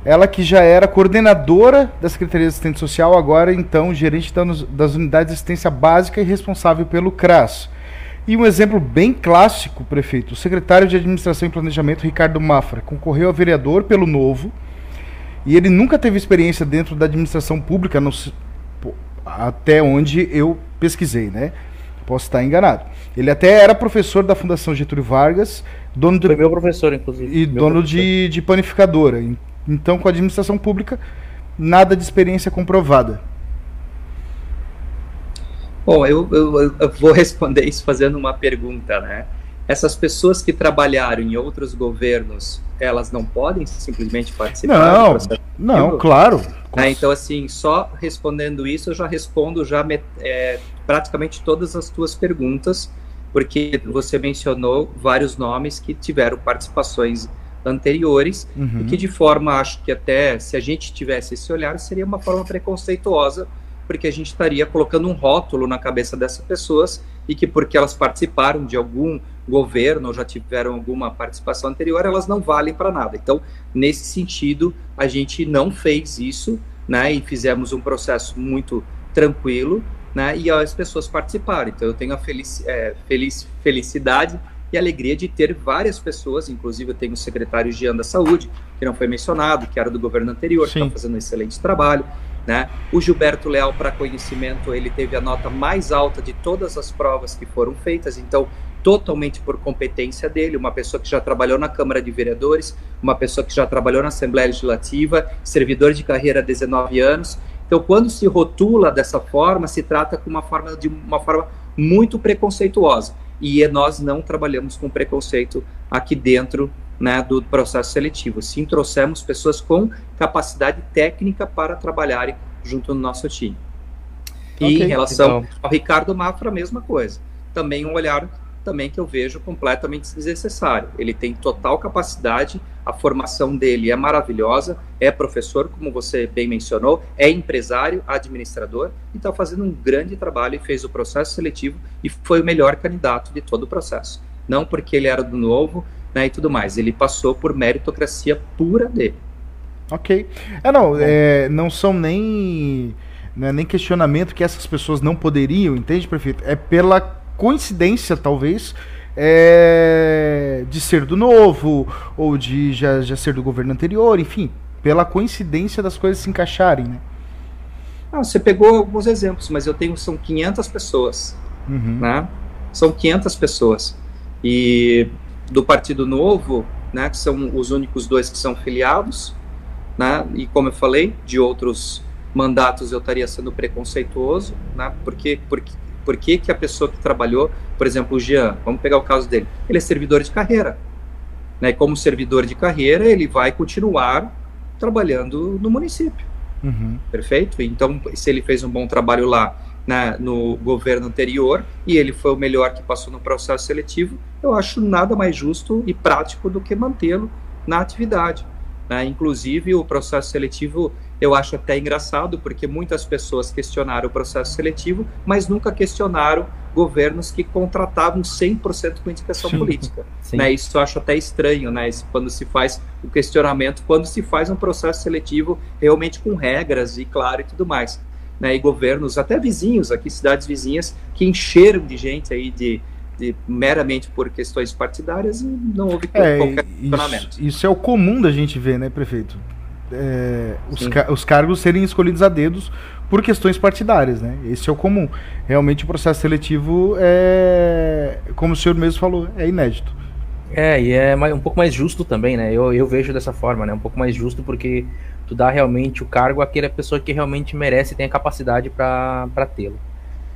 Speaker 1: ela que já era coordenadora da Secretaria de Assistência Social, agora então gerente das unidades de assistência básica e responsável pelo CRAS. E um exemplo bem clássico, prefeito, o secretário de Administração e Planejamento, Ricardo Mafra, concorreu a vereador pelo Novo, e ele nunca teve experiência dentro da administração pública, até onde eu pesquisei, né? Posso estar enganado. Ele até era professor da Fundação Getúlio Vargas, dono de,
Speaker 3: Foi meu professor, inclusive.
Speaker 1: E dono
Speaker 3: professor.
Speaker 1: De, de panificadora. Então, com a administração pública, nada de experiência comprovada.
Speaker 2: Bom, eu, eu, eu, vou responder isso fazendo uma pergunta, né? Essas pessoas que trabalharam em outros governos, elas não podem simplesmente participar
Speaker 1: não? Não, claro.
Speaker 2: É, então, assim, só respondendo isso, eu já respondo já é, praticamente todas as tuas perguntas, porque você mencionou vários nomes que tiveram participações anteriores, uhum. e que de forma, acho que até se a gente tivesse esse olhar, seria uma forma preconceituosa, porque a gente estaria colocando um rótulo na cabeça dessas pessoas e que porque elas participaram de algum governo ou já tiveram alguma participação anterior, elas não valem para nada. Então, nesse sentido, a gente não fez isso, né, e fizemos um processo muito tranquilo, né, e as pessoas participaram. Então, eu tenho a felici é, feliz, felicidade e alegria de ter várias pessoas, inclusive eu tenho o secretário Jean da Saúde, que não foi mencionado, que era do governo anterior, Sim. que está fazendo um excelente trabalho. Né? O Gilberto Leal, para conhecimento, ele teve a nota mais alta de todas as provas que foram feitas, então, totalmente por competência dele, uma pessoa que já trabalhou na Câmara de Vereadores, uma pessoa que já trabalhou na Assembleia Legislativa, servidor de carreira há 19 anos. Então, quando se rotula dessa forma, se trata com uma forma de uma forma muito preconceituosa e nós não trabalhamos com preconceito aqui dentro né, do processo seletivo. Sim, trouxemos pessoas com capacidade técnica para trabalharem junto no nosso time. E okay, em relação então. ao Ricardo Mafra, a mesma coisa. Também um olhar também que eu vejo completamente desnecessário. Ele tem total capacidade, a formação dele é maravilhosa, é professor, como você bem mencionou, é empresário, administrador, e está fazendo um grande trabalho e fez o processo seletivo e foi o melhor candidato de todo o processo. Não porque ele era do novo né, e tudo mais, ele passou por meritocracia pura dele.
Speaker 1: Ok. É, não, é, não são nem, né, nem questionamento que essas pessoas não poderiam, entende, prefeito? É pela coincidência, talvez, é, de ser do novo, ou de já, já ser do governo anterior, enfim, pela coincidência das coisas se encaixarem, né?
Speaker 2: Ah, você pegou alguns exemplos, mas eu tenho, são 500 pessoas, uhum. né? São 500 pessoas. E do Partido Novo, né, que são os únicos dois que são filiados, né? E como eu falei, de outros mandatos eu estaria sendo preconceituoso, né? Porque, porque por que, que a pessoa que trabalhou, por exemplo, o Jean, vamos pegar o caso dele, ele é servidor de carreira. Né? Como servidor de carreira, ele vai continuar trabalhando no município. Uhum. Perfeito? Então, se ele fez um bom trabalho lá né, no governo anterior e ele foi o melhor que passou no processo seletivo, eu acho nada mais justo e prático do que mantê-lo na atividade. Né? Inclusive, o processo seletivo eu acho até engraçado, porque muitas pessoas questionaram o processo seletivo, mas nunca questionaram governos que contratavam 100% com indicação Sim. política. Sim. Né? Isso eu acho até estranho, né? quando se faz o questionamento, quando se faz um processo seletivo realmente com regras e claro e tudo mais. Né? E governos, até vizinhos aqui, cidades vizinhas, que encheram de gente aí de, de meramente por questões partidárias e não houve
Speaker 1: é, qualquer questionamento. Isso, isso é o comum da gente ver, né, prefeito? é, os, ca os, cargos serem escolhidos a dedos por questões partidárias, né? Esse é o comum. Realmente o processo seletivo é, como o senhor mesmo falou, é inédito.
Speaker 3: É, e é um pouco mais justo também, né? Eu, eu vejo dessa forma, né? Um pouco mais justo porque tu dá realmente o cargo àquela pessoa que realmente merece e tem a capacidade para tê-lo.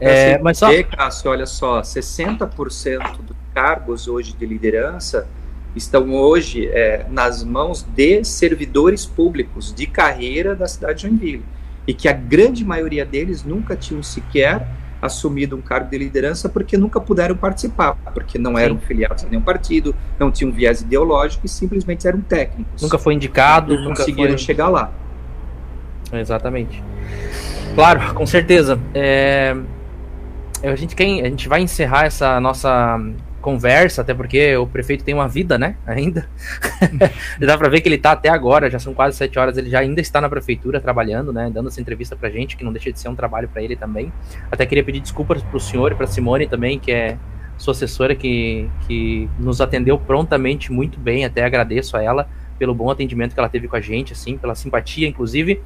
Speaker 2: É, assim, mas só... Cássio, olha só, 60% dos cargos hoje de liderança estão hoje é, nas mãos de servidores públicos de carreira da cidade de Joinville e que a grande maioria deles nunca tinham sequer assumido um cargo de liderança porque nunca puderam participar, porque não eram Sim. filiados a nenhum partido, não tinham viés ideológico e simplesmente eram técnicos.
Speaker 3: Nunca foi indicado,
Speaker 2: não conseguiram foi... chegar lá.
Speaker 3: Exatamente. Claro, com certeza. É... A gente, quer, a gente vai encerrar essa nossa conversa, até porque o prefeito tem uma vida, né? [laughs] Ainda. Dá para ver que ele tá até agora, já são quase sete horas, ele já ainda está na prefeitura trabalhando, né? Dando essa entrevista pra gente, que não deixa de ser um trabalho para ele também. Até queria pedir desculpas pro senhor e pra Simone também, que é sua assessora, que, que nos atendeu prontamente muito bem. Até agradeço a ela pelo bom atendimento que ela teve com a gente, assim, pela simpatia, inclusive.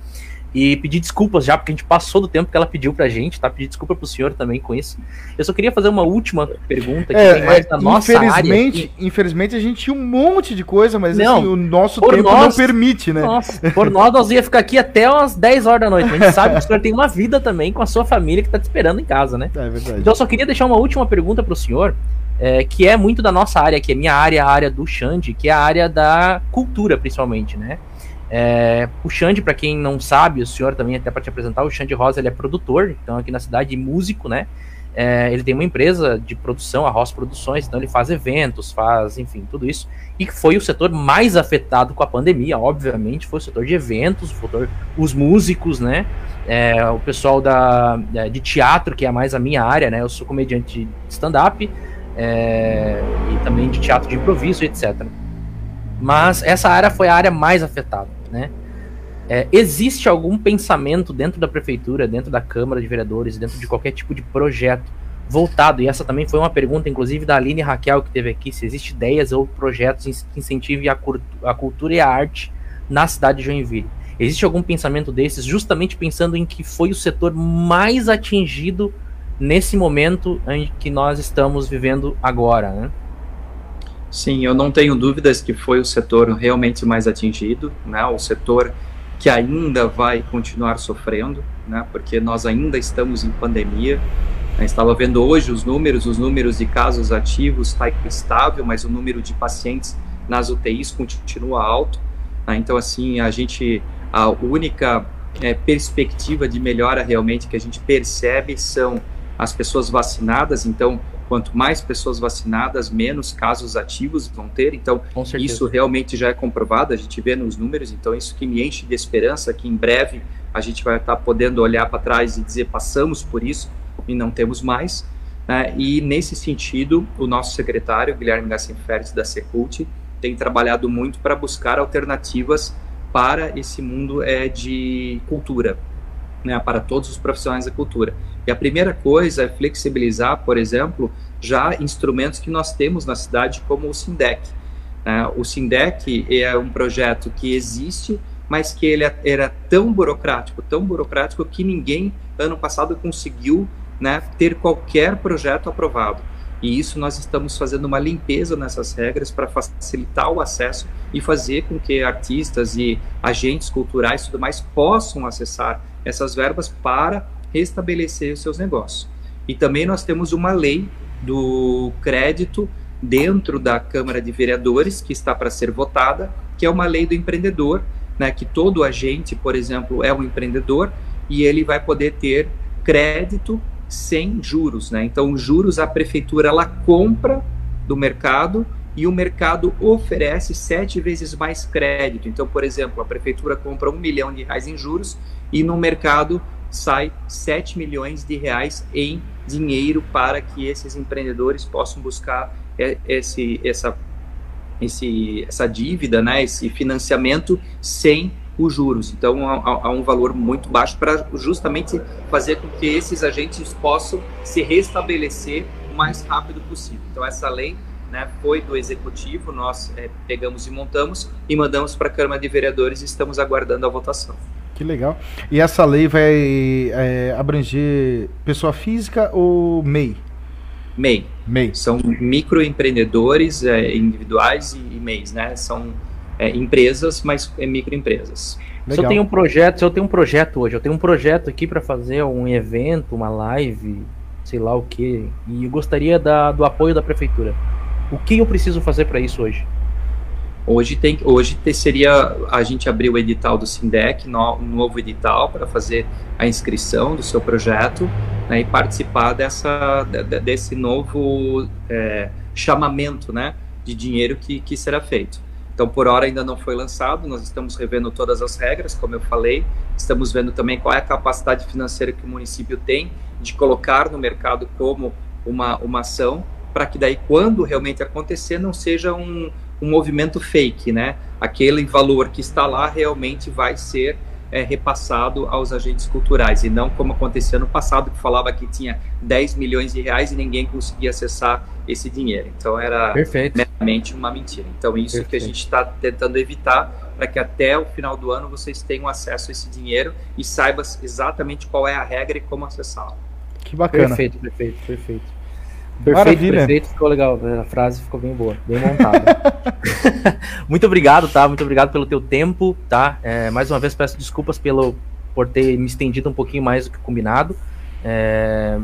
Speaker 3: E pedir desculpas já, porque a gente passou do tempo que ela pediu pra gente, tá? Pedir desculpa pro senhor também com isso. Eu só queria fazer uma última pergunta que
Speaker 1: é, tem mais da nossa infelizmente, área. Infelizmente a gente tinha um monte de coisa, mas
Speaker 3: não, assim,
Speaker 1: o nosso tempo nós, não permite, né?
Speaker 3: Nossa, por nós, nós ia ficar aqui até umas 10 horas da noite. A gente sabe que o senhor tem uma vida também com a sua família que tá te esperando em casa, né? É verdade. Então eu só queria deixar uma última pergunta pro senhor. É, que é muito da nossa área, que é minha área, a área do Xande, que é a área da cultura, principalmente, né? É, o Xande, para quem não sabe, o senhor também até para te apresentar, o Xande Rosa ele é produtor, então aqui na cidade, músico, né? É, ele tem uma empresa de produção, a Ross Produções, então ele faz eventos, faz, enfim, tudo isso. E foi o setor mais afetado com a pandemia, obviamente, foi o setor de eventos, setor, os músicos, né? É, o pessoal da, é, de teatro, que é mais a minha área, né? Eu sou comediante de stand-up é, e também de teatro de improviso, etc. Mas essa área foi a área mais afetada né? É, existe algum pensamento dentro da prefeitura, dentro da Câmara de Vereadores, dentro de qualquer tipo de projeto voltado, e essa também foi uma pergunta, inclusive, da Aline Raquel, que teve aqui, se existe ideias ou projetos que incentivem a, a cultura e a arte na cidade de Joinville. Existe algum pensamento desses, justamente pensando em que foi o setor mais atingido nesse momento em que nós estamos vivendo agora, né?
Speaker 2: Sim, eu não tenho dúvidas que foi o setor realmente mais atingido, né? O setor que ainda vai continuar sofrendo, né? Porque nós ainda estamos em pandemia. Eu estava vendo hoje os números, os números de casos ativos está estável, mas o número de pacientes nas UTIs continua alto. Né? Então, assim, a gente, a única é, perspectiva de melhora realmente que a gente percebe são as pessoas vacinadas. Então, quanto mais pessoas vacinadas, menos casos ativos vão ter. Então, isso realmente já é comprovado, a gente vê nos números. Então, isso que me enche de esperança que em breve a gente vai estar podendo olhar para trás e dizer passamos por isso e não temos mais. Né? E nesse sentido, o nosso secretário, Guilherme Gassenfertes, da Secult, tem trabalhado muito para buscar alternativas para esse mundo é, de cultura, né, para todos os profissionais da cultura. E a primeira coisa é flexibilizar, por exemplo, já instrumentos que nós temos na cidade, como o Sindec. Uh, o Sindec é um projeto que existe, mas que ele é, era tão burocrático, tão burocrático que ninguém ano passado conseguiu né, ter qualquer projeto aprovado. E isso nós estamos fazendo uma limpeza nessas regras para facilitar o acesso e fazer com que artistas e agentes culturais e tudo mais possam acessar essas verbas para restabelecer os seus negócios. E também nós temos uma lei do crédito dentro da Câmara de Vereadores que está para ser votada, que é uma lei do empreendedor, né, que todo agente, por exemplo, é um empreendedor e ele vai poder ter crédito sem juros, né? Então, os juros a prefeitura ela compra do mercado e o mercado oferece sete vezes mais crédito. Então, por exemplo, a prefeitura compra um milhão de reais em juros e no mercado sai 7 milhões de reais em dinheiro para que esses empreendedores possam buscar esse, essa, esse, essa dívida, né, esse financiamento sem os juros. Então, há, há um valor muito baixo para justamente fazer com que esses agentes possam se restabelecer o mais rápido possível. Então, essa lei né, foi do executivo, nós é, pegamos e montamos e mandamos para a Câmara de Vereadores e estamos aguardando a votação.
Speaker 1: Que legal. E essa lei vai é, abranger pessoa física ou MEI?
Speaker 2: MEI. MEI. São microempreendedores é, individuais e, e MEIs, né? São é, empresas, mas é microempresas.
Speaker 3: Legal. Se eu tenho um projeto, se eu tenho um projeto hoje, eu tenho um projeto aqui para fazer um evento, uma live, sei lá o que, e eu gostaria da, do apoio da prefeitura. O que eu preciso fazer para isso hoje?
Speaker 2: Hoje tem, hoje seria a gente abrir o edital do Sindec, no, um novo edital para fazer a inscrição do seu projeto né, e participar dessa, desse novo é, chamamento, né, de dinheiro que, que será feito. Então, por hora ainda não foi lançado, nós estamos revendo todas as regras, como eu falei, estamos vendo também qual é a capacidade financeira que o município tem de colocar no mercado como uma, uma ação para que daí, quando realmente acontecer, não seja um, um movimento fake, né? Aquele valor que está lá realmente vai ser é, repassado aos agentes culturais, e não como acontecia no passado, que falava que tinha 10 milhões de reais e ninguém conseguia acessar esse dinheiro. Então era
Speaker 3: Perfeito.
Speaker 2: meramente uma mentira. Então isso Perfeito. que a gente está tentando evitar para que até o final do ano vocês tenham acesso a esse dinheiro e saibam exatamente qual é a regra e como acessá-lo.
Speaker 3: Que bacana. Perfeito, perfeito, perfeito. Perfeito, Maravilha. perfeito, ficou legal. A frase ficou bem boa, bem montada. [laughs] Muito obrigado, tá? Muito obrigado pelo teu tempo, tá? É, mais uma vez peço desculpas pelo por ter me estendido um pouquinho mais do que combinado. É,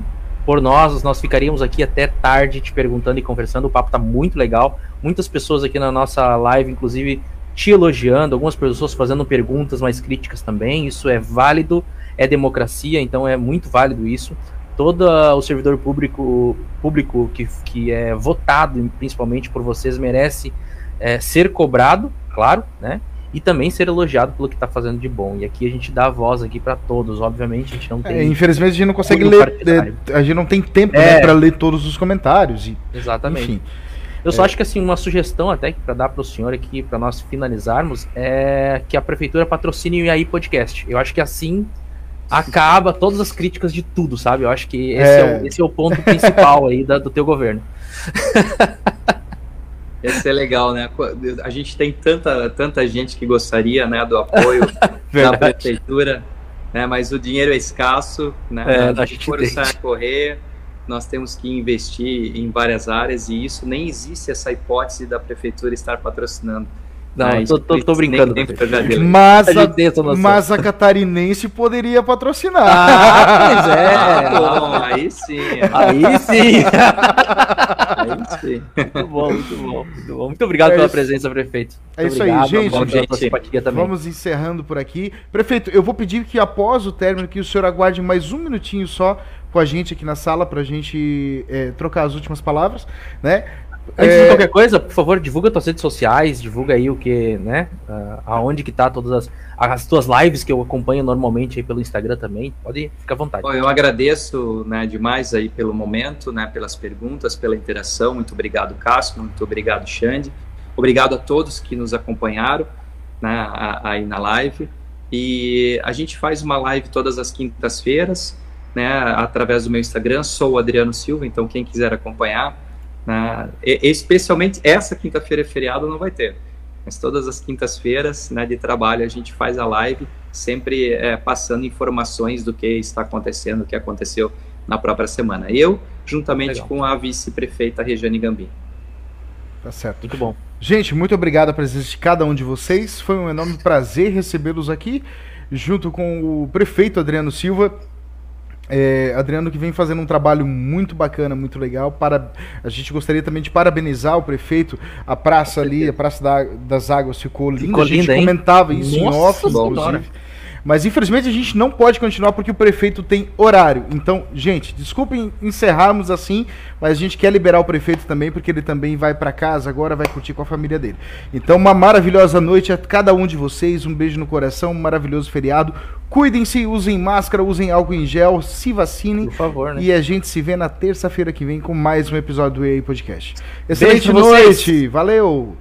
Speaker 3: por nós, nós ficaríamos aqui até tarde te perguntando e conversando. O papo tá muito legal. Muitas pessoas aqui na nossa live, inclusive, te elogiando, algumas pessoas fazendo perguntas mais críticas também. Isso é válido, é democracia, então é muito válido isso todo o servidor público, público que, que é votado principalmente por vocês merece é, ser cobrado, claro, né? E também ser elogiado pelo que está fazendo de bom. E aqui a gente dá a voz aqui para todos. Obviamente a gente não tem.
Speaker 1: É, infelizmente a gente não consegue ler. É, a gente não tem tempo né, é. para ler todos os comentários. E,
Speaker 3: Exatamente. Enfim. Eu só é. acho que assim uma sugestão até para dar para o senhor aqui para nós finalizarmos é que a prefeitura patrocine o IAI Podcast. Eu acho que assim acaba todas as críticas de tudo, sabe? Eu acho que esse é, é o, esse é o ponto principal aí da, do teu governo. [laughs]
Speaker 2: Esse é legal, né? A gente tem tanta, tanta gente que gostaria né, do apoio [laughs] da prefeitura, né, mas o dinheiro é escasso, né? É, a gente for a correr, nós temos que investir em várias áreas e isso nem existe essa hipótese da prefeitura estar patrocinando.
Speaker 3: Não, ah, tô, tô, tô, brincando.
Speaker 1: Mas a, mas a catarinense poderia patrocinar.
Speaker 3: Ah, pois é. Ah,
Speaker 2: bom, aí sim.
Speaker 3: Aí sim. aí sim. Muito bom, muito bom, muito bom. Muito obrigado é pela isso. presença, prefeito.
Speaker 1: Muito é isso obrigado, aí, gente. gente. Vamos encerrando por aqui. Prefeito, eu vou pedir que após o término que o senhor aguarde mais um minutinho só com a gente aqui na sala para a gente é, trocar as últimas palavras, né?
Speaker 3: Antes é... de qualquer coisa, por favor, divulga tuas redes sociais, divulga aí o que, né? Uh, aonde que tá todas as, as tuas lives que eu acompanho normalmente aí pelo Instagram também. Pode ficar à vontade.
Speaker 2: Bom, eu agradeço né, demais aí pelo momento, né? Pelas perguntas, pela interação. Muito obrigado, Cássio. Muito obrigado, Xande. Obrigado a todos que nos acompanharam né, aí na live. E a gente faz uma live todas as quintas-feiras, né? Através do meu Instagram, sou o Adriano Silva, então quem quiser acompanhar né? especialmente essa quinta-feira é feriado, não vai ter. Mas todas as quintas-feiras né, de trabalho a gente faz a live, sempre é, passando informações do que está acontecendo, o que aconteceu na própria semana. Eu, juntamente Legal. com a vice-prefeita Regiane Gambim.
Speaker 1: Tá certo. Muito bom. Gente, muito obrigado a presença de cada um de vocês. Foi um enorme prazer recebê-los aqui, junto com o prefeito Adriano Silva é, Adriano que vem fazendo um trabalho muito bacana, muito legal. Para, a gente gostaria também de parabenizar o prefeito. A praça ali, a Praça da, das Águas ficou linda. Ficou a gente linda, comentava isso Nossa, em off, inclusive. Mas infelizmente a gente não pode continuar porque o prefeito tem horário. Então, gente, desculpem encerrarmos assim, mas a gente quer liberar o prefeito também porque ele também vai para casa agora, vai curtir com a família dele. Então, uma maravilhosa noite a cada um de vocês, um beijo no coração, um maravilhoso feriado. Cuidem-se, usem máscara, usem álcool em gel, se vacinem.
Speaker 3: Por favor, né?
Speaker 1: E a gente se vê na terça-feira que vem com mais um episódio do EA Podcast. Excelente noite, valeu!